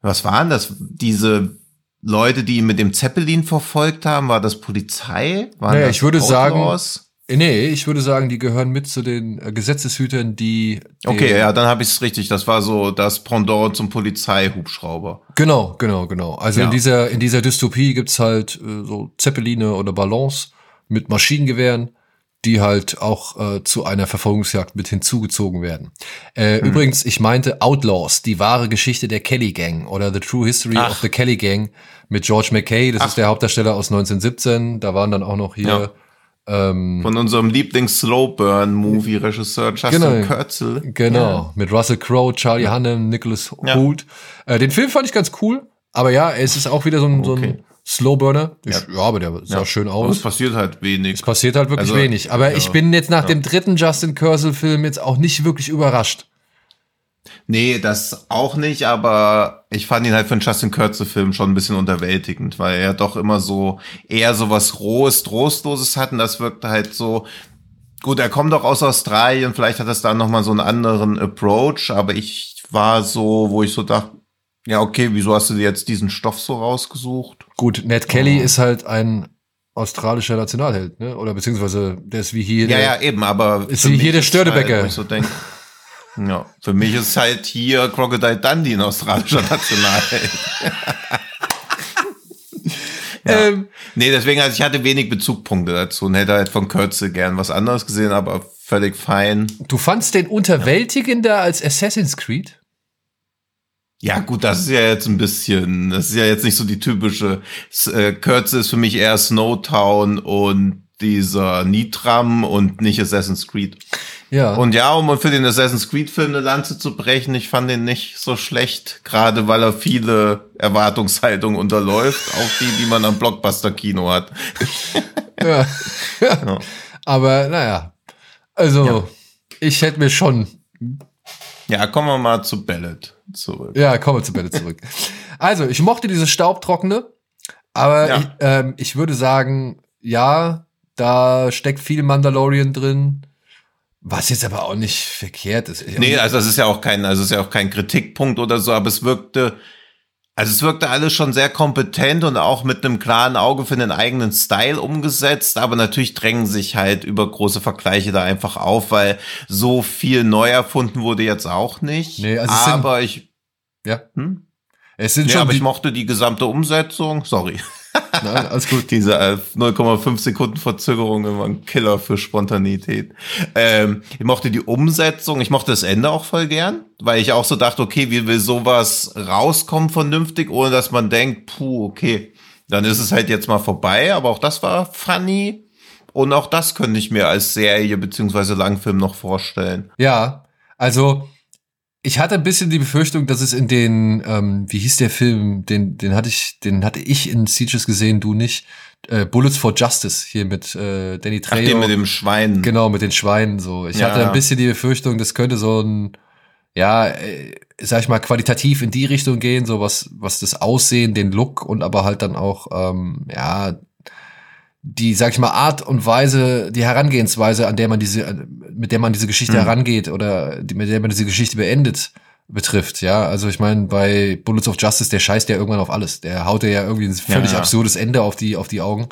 [SPEAKER 3] was waren das? Diese Leute, die ihn mit dem Zeppelin verfolgt haben, war das Polizei?
[SPEAKER 2] Waren naja, das ich würde Outlaws? sagen, Nee, ich würde sagen, die gehören mit zu den äh, Gesetzeshütern, die.
[SPEAKER 3] Okay, ja, dann habe ich es richtig. Das war so das Pendant zum Polizeihubschrauber.
[SPEAKER 2] Genau, genau, genau. Also ja. in dieser in dieser Dystopie gibt's halt äh, so Zeppeline oder Ballons mit Maschinengewehren, die halt auch äh, zu einer Verfolgungsjagd mit hinzugezogen werden. Äh, hm. Übrigens, ich meinte Outlaws, die wahre Geschichte der Kelly Gang oder The True History Ach. of the Kelly Gang mit George McKay. Das Ach. ist der Hauptdarsteller aus 1917. Da waren dann auch noch hier. Ja
[SPEAKER 3] ähm, Von unserem Lieblings-Slowburn-Movie-Regisseur Justin genau, Kurzel.
[SPEAKER 2] Genau, ja. mit Russell Crowe, Charlie ja. Hunnam, Nicholas ja. Hoult. Äh, den Film fand ich ganz cool, aber ja, es ist auch wieder so ein, okay. so ein Slowburner. Ich, ja. ja. aber der sah ja. schön aus.
[SPEAKER 3] es passiert halt wenig.
[SPEAKER 2] Es passiert halt wirklich also, wenig. Aber ja. ich bin jetzt nach dem dritten Justin Kurzel-Film jetzt auch nicht wirklich überrascht.
[SPEAKER 3] Nee, das auch nicht, aber ich fand ihn halt für einen Justin Kurze-Film schon ein bisschen unterwältigend, weil er doch immer so eher so was Rohes, Trostloses hat und das wirkte halt so, gut, er kommt doch aus Australien, vielleicht hat das da nochmal so einen anderen Approach, aber ich war so, wo ich so dachte, ja, okay, wieso hast du dir jetzt diesen Stoff so rausgesucht?
[SPEAKER 2] Gut, Ned Kelly oh. ist halt ein australischer Nationalheld, ne? Oder beziehungsweise der ist wie hier.
[SPEAKER 3] Ja, der, ja, eben, aber.
[SPEAKER 2] Ist wie hier der Störtebecker. Halt,
[SPEAKER 3] so denk, ja, für mich ist halt hier Crocodile Dundee ein australischer Nationalheld. ja. ähm, nee, deswegen, also ich hatte wenig Bezugpunkte dazu und hätte halt von Kürze gern was anderes gesehen, aber völlig fein.
[SPEAKER 2] Du fandst den unterwältigender ja. als Assassin's Creed?
[SPEAKER 3] Ja, gut, das ist ja jetzt ein bisschen, das ist ja jetzt nicht so die typische, äh, Kürze ist für mich eher Snowtown und dieser Nitram und nicht Assassin's Creed. Ja. Und ja, um für den Assassin's Creed-Film eine Lanze zu brechen, ich fand den nicht so schlecht, gerade weil er viele Erwartungshaltungen unterläuft, auch die, die man am Blockbuster-Kino hat.
[SPEAKER 2] ja. ja. Aber naja, also ja. ich hätte mir schon.
[SPEAKER 3] Ja, kommen wir mal zu Ballad zurück.
[SPEAKER 2] Ja, kommen wir zu Ballad zurück. Also, ich mochte diese Staubtrockene, aber ja. ich, ähm, ich würde sagen, ja, da steckt viel Mandalorian drin. Was jetzt aber auch nicht verkehrt ist.
[SPEAKER 3] Nee, also das ist ja auch kein, also es ist ja auch kein Kritikpunkt oder so, aber es wirkte, also es wirkte alles schon sehr kompetent und auch mit einem klaren Auge für den eigenen Style umgesetzt, aber natürlich drängen sich halt über große Vergleiche da einfach auf, weil so viel neu erfunden wurde jetzt auch nicht. Nee, also aber ich
[SPEAKER 2] Ja. Hm?
[SPEAKER 3] Es sind ja, schon aber ich mochte die gesamte Umsetzung. Sorry. Nein, alles gut. Diese äh, 0,5 Sekunden Verzögerung immer ein Killer für Spontanität. Ähm, ich mochte die Umsetzung, ich mochte das Ende auch voll gern, weil ich auch so dachte, okay, wie will sowas rauskommen vernünftig, ohne dass man denkt, puh, okay, dann ist es halt jetzt mal vorbei, aber auch das war funny. Und auch das könnte ich mir als Serie beziehungsweise Langfilm noch vorstellen.
[SPEAKER 2] Ja, also ich hatte ein bisschen die Befürchtung, dass es in den, ähm, wie hieß der Film, den, den hatte ich, den hatte ich in Sieges gesehen, du nicht. Äh, Bullets for Justice hier mit äh, Danny Trejo. Ach, den
[SPEAKER 3] mit dem Schwein.
[SPEAKER 2] Genau, mit den Schweinen so. Ich ja, hatte ein bisschen die Befürchtung, das könnte so ein, ja, äh, sag ich mal, qualitativ in die Richtung gehen, so was, was das Aussehen, den Look und aber halt dann auch, ähm, ja, die, sag ich mal, Art und Weise, die Herangehensweise, an der man diese, mit der man diese Geschichte mhm. herangeht oder die, mit der man diese Geschichte beendet, betrifft. Ja, also ich meine, bei Bullets of Justice, der scheißt ja irgendwann auf alles. Der haut ja irgendwie ein völlig ja, absurdes Ende auf die, auf die Augen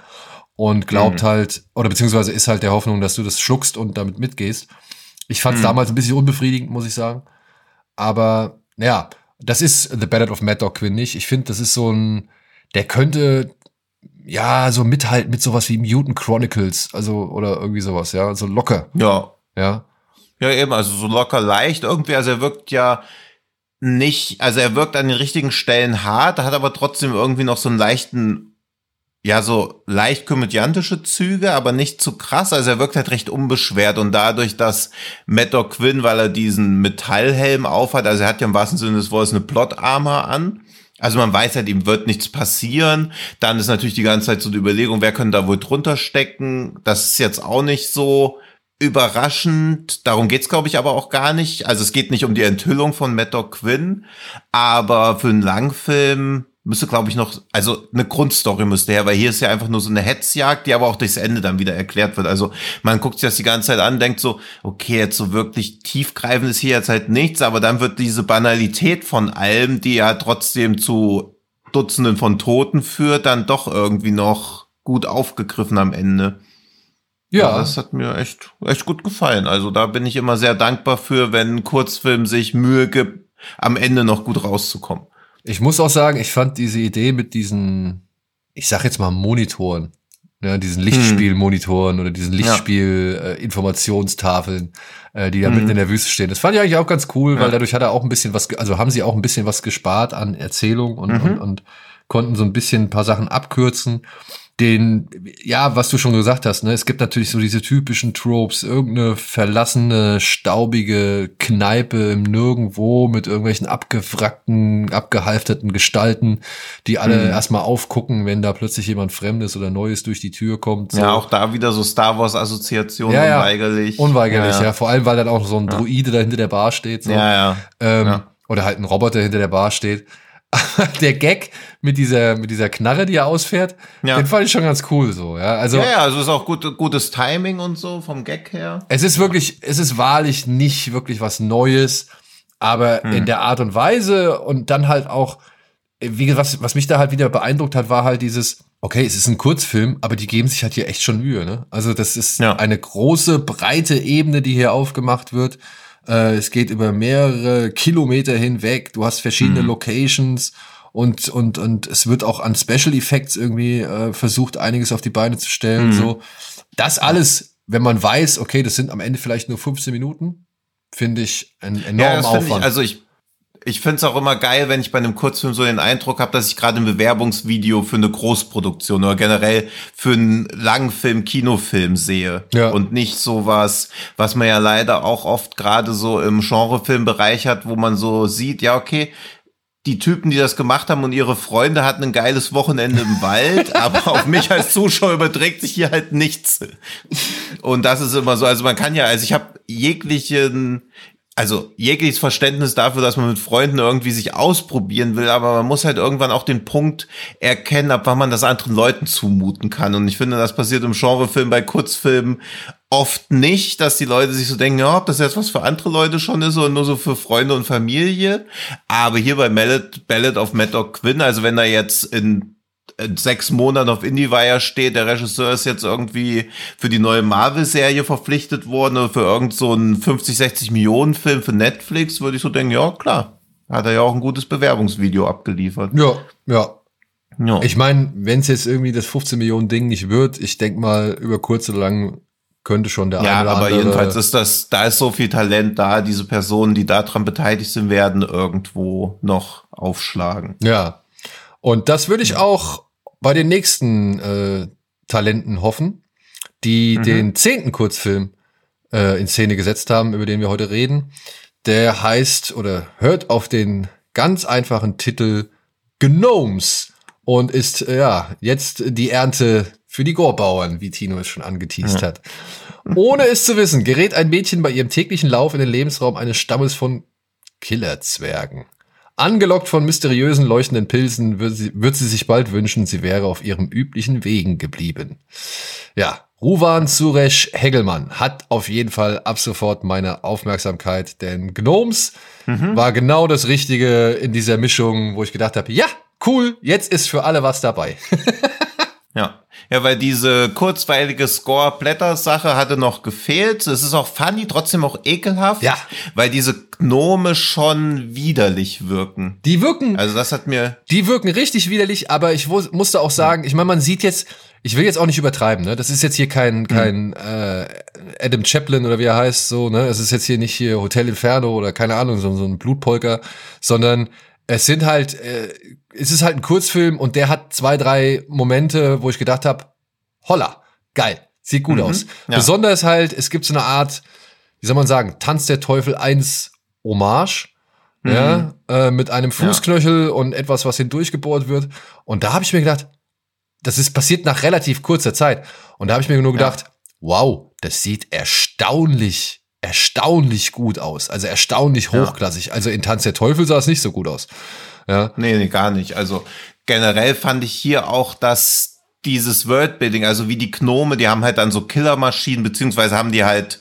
[SPEAKER 2] und glaubt mhm. halt, oder beziehungsweise ist halt der Hoffnung, dass du das schluckst und damit mitgehst. Ich fand es mhm. damals ein bisschen unbefriedigend, muss ich sagen. Aber, ja, das ist The Ballad of Mad Dog Quinn nicht. Ich finde, das ist so ein, der könnte ja, so mithalten mit sowas wie Mutant Chronicles, also, oder irgendwie sowas, ja, so locker.
[SPEAKER 3] Ja. Ja. Ja, eben, also so locker leicht irgendwie, also er wirkt ja nicht, also er wirkt an den richtigen Stellen hart, hat aber trotzdem irgendwie noch so einen leichten, ja, so leicht komödiantische Züge, aber nicht zu krass, also er wirkt halt recht unbeschwert und dadurch, dass Matt Quinn, weil er diesen Metallhelm aufhat, also er hat ja im wahrsten Sinne des Wortes eine Plot-Armor an, also man weiß halt, ihm wird nichts passieren. Dann ist natürlich die ganze Zeit so die Überlegung, wer könnte da wohl drunter stecken. Das ist jetzt auch nicht so überraschend. Darum geht's, glaube ich, aber auch gar nicht. Also es geht nicht um die Enthüllung von Matt Quinn, aber für einen Langfilm müsste, glaube ich, noch, also eine Grundstory müsste her, weil hier ist ja einfach nur so eine Hetzjagd, die aber auch durchs Ende dann wieder erklärt wird. Also man guckt sich das die ganze Zeit an, denkt so, okay, jetzt so wirklich tiefgreifend ist hier jetzt halt nichts, aber dann wird diese Banalität von allem, die ja trotzdem zu Dutzenden von Toten führt, dann doch irgendwie noch gut aufgegriffen am Ende. Ja. ja. Das hat mir echt, echt gut gefallen. Also da bin ich immer sehr dankbar für, wenn ein Kurzfilm sich Mühe gibt, am Ende noch gut rauszukommen.
[SPEAKER 2] Ich muss auch sagen, ich fand diese Idee mit diesen, ich sag jetzt mal Monitoren, ja, diesen Lichtspielmonitoren oder diesen Lichtspiel-Informationstafeln, äh, äh, die da mhm. mitten in der Wüste stehen. Das fand ich eigentlich auch ganz cool, ja. weil dadurch hat er auch ein bisschen was, also haben sie auch ein bisschen was gespart an Erzählung und, mhm. und, und konnten so ein bisschen ein paar Sachen abkürzen den, ja, was du schon gesagt hast, ne, es gibt natürlich so diese typischen Tropes, irgendeine verlassene, staubige Kneipe im Nirgendwo mit irgendwelchen abgewrackten, abgehalfterten Gestalten, die alle mhm. erstmal aufgucken, wenn da plötzlich jemand Fremdes oder Neues durch die Tür kommt.
[SPEAKER 3] So. Ja, auch da wieder so Star Wars Assoziationen
[SPEAKER 2] ja,
[SPEAKER 3] ja, unweigerlich.
[SPEAKER 2] Unweigerlich, ja, ja, Vor allem, weil dann auch so ein Druide da hinter der Bar steht. So.
[SPEAKER 3] Ja, ja.
[SPEAKER 2] Ähm, ja. Oder halt ein Roboter hinter der Bar steht. der Gag mit dieser, mit dieser Knarre, die er ausfährt, ja. den fand ich schon ganz cool so, ja. Also,
[SPEAKER 3] ja, ja, also ist auch gut, gutes Timing und so vom Gag her.
[SPEAKER 2] Es ist wirklich, es ist wahrlich nicht wirklich was Neues, aber hm. in der Art und Weise und dann halt auch, wie, was, was mich da halt wieder beeindruckt hat, war halt dieses, okay, es ist ein Kurzfilm, aber die geben sich halt hier echt schon Mühe, ne? Also das ist ja. eine große, breite Ebene, die hier aufgemacht wird. Äh, es geht über mehrere Kilometer hinweg. Du hast verschiedene mhm. Locations und, und, und es wird auch an Special Effects irgendwie äh, versucht, einiges auf die Beine zu stellen. Mhm. So, das alles, wenn man weiß, okay, das sind am Ende vielleicht nur 15 Minuten, finde ich einen enormen ja, Aufwand.
[SPEAKER 3] Ich, also ich, ich finde es auch immer geil, wenn ich bei einem Kurzfilm so den Eindruck habe, dass ich gerade ein Bewerbungsvideo für eine Großproduktion oder generell für einen Langfilm, Kinofilm sehe. Ja. Und nicht sowas, was man ja leider auch oft gerade so im Genrefilmbereich hat, wo man so sieht, ja, okay, die Typen, die das gemacht haben und ihre Freunde hatten ein geiles Wochenende im Wald, aber auf mich als Zuschauer überträgt sich hier halt nichts. Und das ist immer so, also man kann ja, also ich habe jeglichen also jegliches Verständnis dafür, dass man mit Freunden irgendwie sich ausprobieren will, aber man muss halt irgendwann auch den Punkt erkennen, ab wann man das anderen Leuten zumuten kann. Und ich finde, das passiert im Genrefilm bei Kurzfilmen oft nicht, dass die Leute sich so denken, ja, ob das jetzt was für andere Leute schon ist oder nur so für Freunde und Familie. Aber hier bei Ballad, Ballad of Mad Dog Quinn, also wenn er jetzt in sechs Monaten auf IndieWire steht, der Regisseur ist jetzt irgendwie für die neue Marvel-Serie verpflichtet worden oder für irgend so einen 50, 60 Millionen Film für Netflix, würde ich so denken, ja, klar. hat er ja auch ein gutes Bewerbungsvideo abgeliefert.
[SPEAKER 2] Ja, ja. ja. Ich meine, wenn es jetzt irgendwie das 15 Millionen Ding nicht wird, ich denke mal, über kurz oder lang könnte schon der
[SPEAKER 3] ja, eine oder aber andere jedenfalls ist das, da ist so viel Talent da, diese Personen, die daran beteiligt sind, werden irgendwo noch aufschlagen.
[SPEAKER 2] Ja. Und das würde ich auch bei den nächsten äh, Talenten hoffen, die mhm. den zehnten Kurzfilm äh, in Szene gesetzt haben, über den wir heute reden. Der heißt oder hört auf den ganz einfachen Titel Gnomes und ist äh, ja jetzt die Ernte für die Gorbauern, wie Tino es schon angeteased ja. hat. Ohne es zu wissen, gerät ein Mädchen bei ihrem täglichen Lauf in den Lebensraum eines Stammes von Killerzwergen. Angelockt von mysteriösen leuchtenden Pilzen wird sie, wird sie sich bald wünschen, sie wäre auf ihrem üblichen Wegen geblieben. Ja, Ruvan Suresh Hegelmann hat auf jeden Fall ab sofort meine Aufmerksamkeit, denn Gnomes mhm. war genau das Richtige in dieser Mischung, wo ich gedacht habe, ja, cool, jetzt ist für alle was dabei.
[SPEAKER 3] ja. Ja, weil diese kurzweilige Score-Blätter-Sache hatte noch gefehlt. Es ist auch funny, trotzdem auch ekelhaft.
[SPEAKER 2] Ja.
[SPEAKER 3] Weil diese Gnome schon widerlich wirken.
[SPEAKER 2] Die wirken.
[SPEAKER 3] Also das hat mir.
[SPEAKER 2] Die wirken richtig widerlich, aber ich musste auch sagen, ich meine, man sieht jetzt, ich will jetzt auch nicht übertreiben, ne? Das ist jetzt hier kein, kein mhm. äh, Adam Chaplin oder wie er heißt, so, ne? Es ist jetzt hier nicht hier Hotel Inferno oder keine Ahnung, so, so ein Blutpolker, sondern es sind halt, äh, es ist halt ein Kurzfilm und der hat zwei, drei Momente, wo ich gedacht habe, holla, geil, sieht gut mhm, aus. Ja. Besonders halt, es gibt so eine Art, wie soll man sagen, Tanz der Teufel 1 Hommage. Mhm. Ja, äh, mit einem Fußknöchel ja. und etwas, was hindurchgebohrt wird. Und da habe ich mir gedacht, das ist passiert nach relativ kurzer Zeit. Und da habe ich mir nur gedacht, ja. wow, das sieht erstaunlich, erstaunlich gut aus. Also erstaunlich hochklassig. Also in Tanz der Teufel sah es nicht so gut aus.
[SPEAKER 3] Ja. Nee, nee, gar nicht. Also generell fand ich hier auch, dass dieses Worldbuilding, also wie die Gnome, die haben halt dann so Killermaschinen, beziehungsweise haben die halt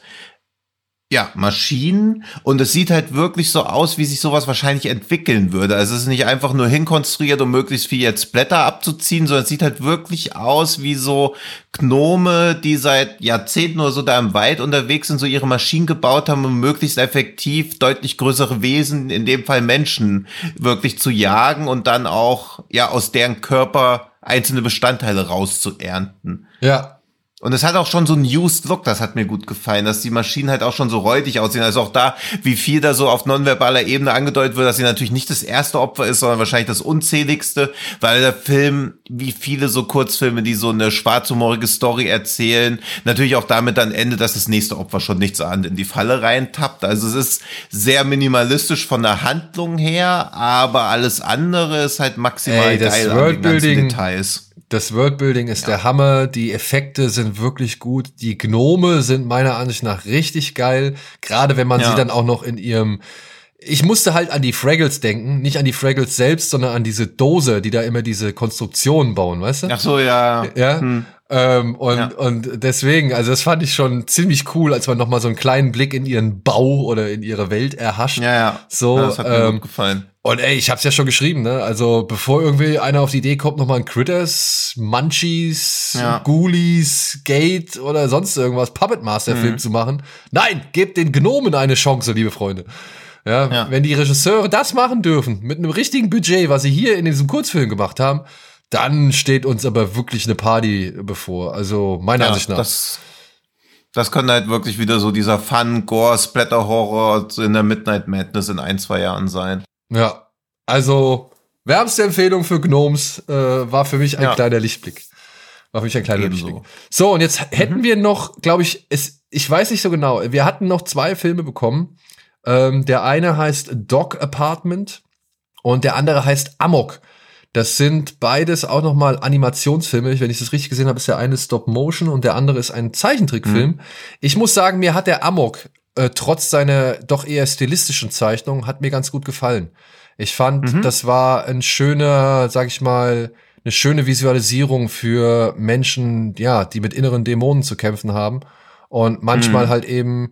[SPEAKER 3] ja, Maschinen und es sieht halt wirklich so aus, wie sich sowas wahrscheinlich entwickeln würde. Also es ist nicht einfach nur hinkonstruiert, um möglichst viel jetzt Blätter abzuziehen, sondern es sieht halt wirklich aus wie so Gnome, die seit Jahrzehnten oder so da im Wald unterwegs sind, so ihre Maschinen gebaut haben, um möglichst effektiv deutlich größere Wesen, in dem Fall Menschen, wirklich zu jagen und dann auch, ja, aus deren Körper einzelne Bestandteile rauszuernten.
[SPEAKER 2] Ja,
[SPEAKER 3] und es hat auch schon so einen used Look, das hat mir gut gefallen, dass die Maschinen halt auch schon so räudig aussehen. Also auch da, wie viel da so auf nonverbaler Ebene angedeutet wird, dass sie natürlich nicht das erste Opfer ist, sondern wahrscheinlich das unzähligste, weil der Film, wie viele so Kurzfilme, die so eine schwarzhumorige Story erzählen, natürlich auch damit dann endet, dass das nächste Opfer schon nichts ahnt in die Falle reintappt. Also es ist sehr minimalistisch von der Handlung her, aber alles andere ist halt maximal
[SPEAKER 2] Ey, geil an den ganzen Details das Worldbuilding ist ja. der Hammer, die Effekte sind wirklich gut, die Gnome sind meiner Ansicht nach richtig geil, gerade wenn man ja. sie dann auch noch in ihrem ich musste halt an die Fraggles denken, nicht an die Fraggles selbst, sondern an diese Dose, die da immer diese Konstruktionen bauen, weißt du?
[SPEAKER 3] Ach so, ja.
[SPEAKER 2] Ja. Hm. Ähm, und, ja. und deswegen, also das fand ich schon ziemlich cool, als man noch mal so einen kleinen Blick in ihren Bau oder in ihre Welt erhascht.
[SPEAKER 3] Ja, ja.
[SPEAKER 2] So,
[SPEAKER 3] ja, das hat mir ähm, gut gefallen.
[SPEAKER 2] Und ey, ich hab's ja schon geschrieben, ne? Also bevor irgendwie einer auf die Idee kommt, nochmal ein Critters, Munchies, ja. Ghoulies, Gate oder sonst irgendwas, Puppet Master Film mhm. zu machen. Nein, gebt den Gnomen eine Chance, liebe Freunde. Ja, ja, wenn die Regisseure das machen dürfen, mit einem richtigen Budget, was sie hier in diesem Kurzfilm gemacht haben, dann steht uns aber wirklich eine Party bevor. Also meiner ja, Ansicht nach.
[SPEAKER 3] Das, das könnte halt wirklich wieder so dieser Fun, Gore, Splatter-Horror in der Midnight Madness in ein, zwei Jahren sein.
[SPEAKER 2] Ja, also wärmste Empfehlung für Gnomes äh, war für mich ein ja. kleiner Lichtblick. War für mich ein kleiner Ebenso. Lichtblick. So, und jetzt hätten mhm. wir noch, glaube ich, es, ich weiß nicht so genau, wir hatten noch zwei Filme bekommen. Ähm, der eine heißt Dog Apartment und der andere heißt Amok. Das sind beides auch nochmal Animationsfilme. Wenn ich das richtig gesehen habe, ist der eine Stop Motion und der andere ist ein Zeichentrickfilm. Mhm. Ich muss sagen, mir hat der Amok äh, trotz seiner doch eher stilistischen Zeichnung, hat mir ganz gut gefallen. Ich fand, mhm. das war ein schöner, sag ich mal, eine schöne Visualisierung für Menschen, ja, die mit inneren Dämonen zu kämpfen haben und manchmal mhm. halt eben,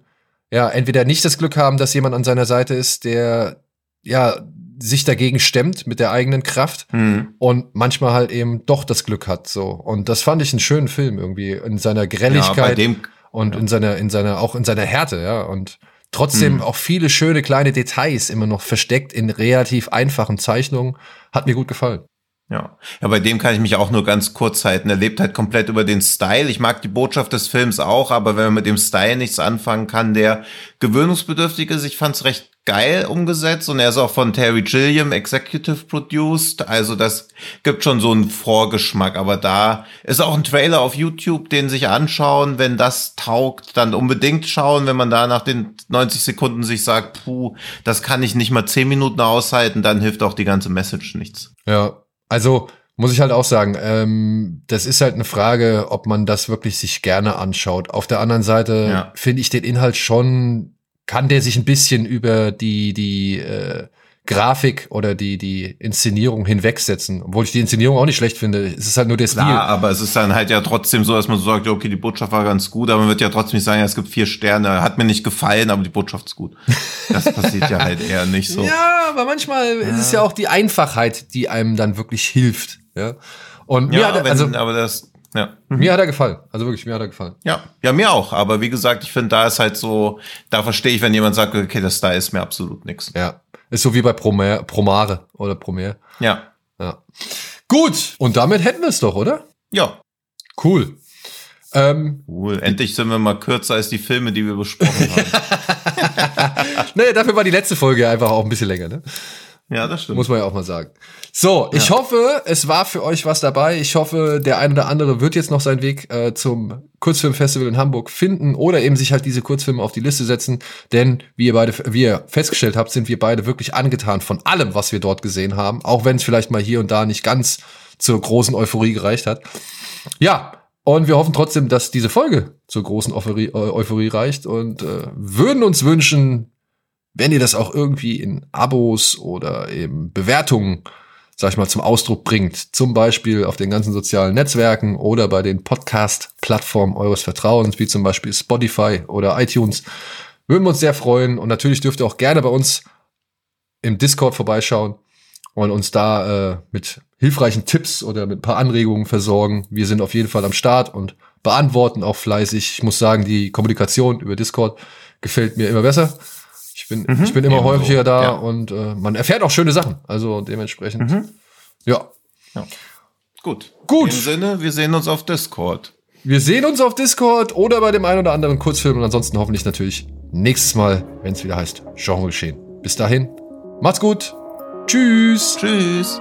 [SPEAKER 2] ja, entweder nicht das Glück haben, dass jemand an seiner Seite ist, der, ja, sich dagegen stemmt mit der eigenen Kraft mhm. und manchmal halt eben doch das Glück hat, so. Und das fand ich einen schönen Film irgendwie in seiner Grelligkeit. Ja, und ja. in seiner, in seiner, auch in seiner Härte, ja. Und Trotzdem mhm. auch viele schöne kleine Details immer noch versteckt in relativ einfachen Zeichnungen. Hat mir gut gefallen.
[SPEAKER 3] Ja. ja, bei dem kann ich mich auch nur ganz kurz halten. Er lebt halt komplett über den Style. Ich mag die Botschaft des Films auch, aber wenn man mit dem Style nichts anfangen kann, der gewöhnungsbedürftig ist, ich fand's recht geil umgesetzt und er ist auch von Terry Gilliam executive produced. Also das gibt schon so einen Vorgeschmack, aber da ist auch ein Trailer auf YouTube, den sich anschauen. Wenn das taugt, dann unbedingt schauen. Wenn man da nach den 90 Sekunden sich sagt, puh, das kann ich nicht mal 10 Minuten aushalten, dann hilft auch die ganze Message nichts.
[SPEAKER 2] Ja, also muss ich halt auch sagen, ähm, das ist halt eine Frage, ob man das wirklich sich gerne anschaut. Auf der anderen Seite ja. finde ich den Inhalt schon, kann der sich ein bisschen über die, die äh, Grafik oder die, die Inszenierung hinwegsetzen. Obwohl ich die Inszenierung auch nicht schlecht finde. Es ist halt nur der Stil.
[SPEAKER 3] Ja, aber es ist dann halt ja trotzdem so, dass man so sagt, okay, die Botschaft war ganz gut, aber man wird ja trotzdem nicht sagen, ja, es gibt vier Sterne. Hat mir nicht gefallen, aber die Botschaft ist gut. Das passiert ja halt eher nicht so.
[SPEAKER 2] Ja, aber manchmal ja. ist es ja auch die Einfachheit, die einem dann wirklich hilft. Ja. Und mir
[SPEAKER 3] ja, hat, also, wenn, aber das, ja.
[SPEAKER 2] Mhm. Mir hat er gefallen. Also wirklich, mir hat er gefallen.
[SPEAKER 3] Ja, ja, mir auch. Aber wie gesagt, ich finde, da ist halt so, da verstehe ich, wenn jemand sagt, okay, das da ist mir absolut nichts.
[SPEAKER 2] Ja. Ist so wie bei Promare, Promare oder Promare.
[SPEAKER 3] Ja.
[SPEAKER 2] Ja. Gut. Und damit hätten wir es doch, oder?
[SPEAKER 3] Ja.
[SPEAKER 2] Cool.
[SPEAKER 3] Ähm, cool. Endlich sind wir mal kürzer als die Filme, die wir besprochen haben.
[SPEAKER 2] nee, dafür war die letzte Folge einfach auch ein bisschen länger, ne?
[SPEAKER 3] Ja, das stimmt.
[SPEAKER 2] Muss man ja auch mal sagen. So, ich ja. hoffe, es war für euch was dabei. Ich hoffe, der ein oder andere wird jetzt noch seinen Weg äh, zum Kurzfilmfestival in Hamburg finden oder eben sich halt diese Kurzfilme auf die Liste setzen. Denn wie ihr beide, wie ihr festgestellt habt, sind wir beide wirklich angetan von allem, was wir dort gesehen haben. Auch wenn es vielleicht mal hier und da nicht ganz zur großen Euphorie gereicht hat. Ja, und wir hoffen trotzdem, dass diese Folge zur großen Euphorie, Euphorie reicht und äh, würden uns wünschen, wenn ihr das auch irgendwie in Abos oder eben Bewertungen, sag ich mal, zum Ausdruck bringt, zum Beispiel auf den ganzen sozialen Netzwerken oder bei den Podcast-Plattformen eures Vertrauens, wie zum Beispiel Spotify oder iTunes, würden wir uns sehr freuen. Und natürlich dürft ihr auch gerne bei uns im Discord vorbeischauen und uns da äh, mit hilfreichen Tipps oder mit ein paar Anregungen versorgen. Wir sind auf jeden Fall am Start und beantworten auch fleißig. Ich muss sagen, die Kommunikation über Discord gefällt mir immer besser bin, mhm. ich bin immer Ebenso. häufiger da ja. und äh, man erfährt auch schöne Sachen. Also dementsprechend. Mhm. Ja.
[SPEAKER 3] ja. Gut. Gut. In dem Sinne, wir sehen uns auf Discord.
[SPEAKER 2] Wir sehen uns auf Discord oder bei dem einen oder anderen Kurzfilm und ansonsten hoffentlich natürlich nächstes Mal, wenn es wieder heißt Genre geschehen. Bis dahin, macht's gut. Tschüss.
[SPEAKER 3] Tschüss.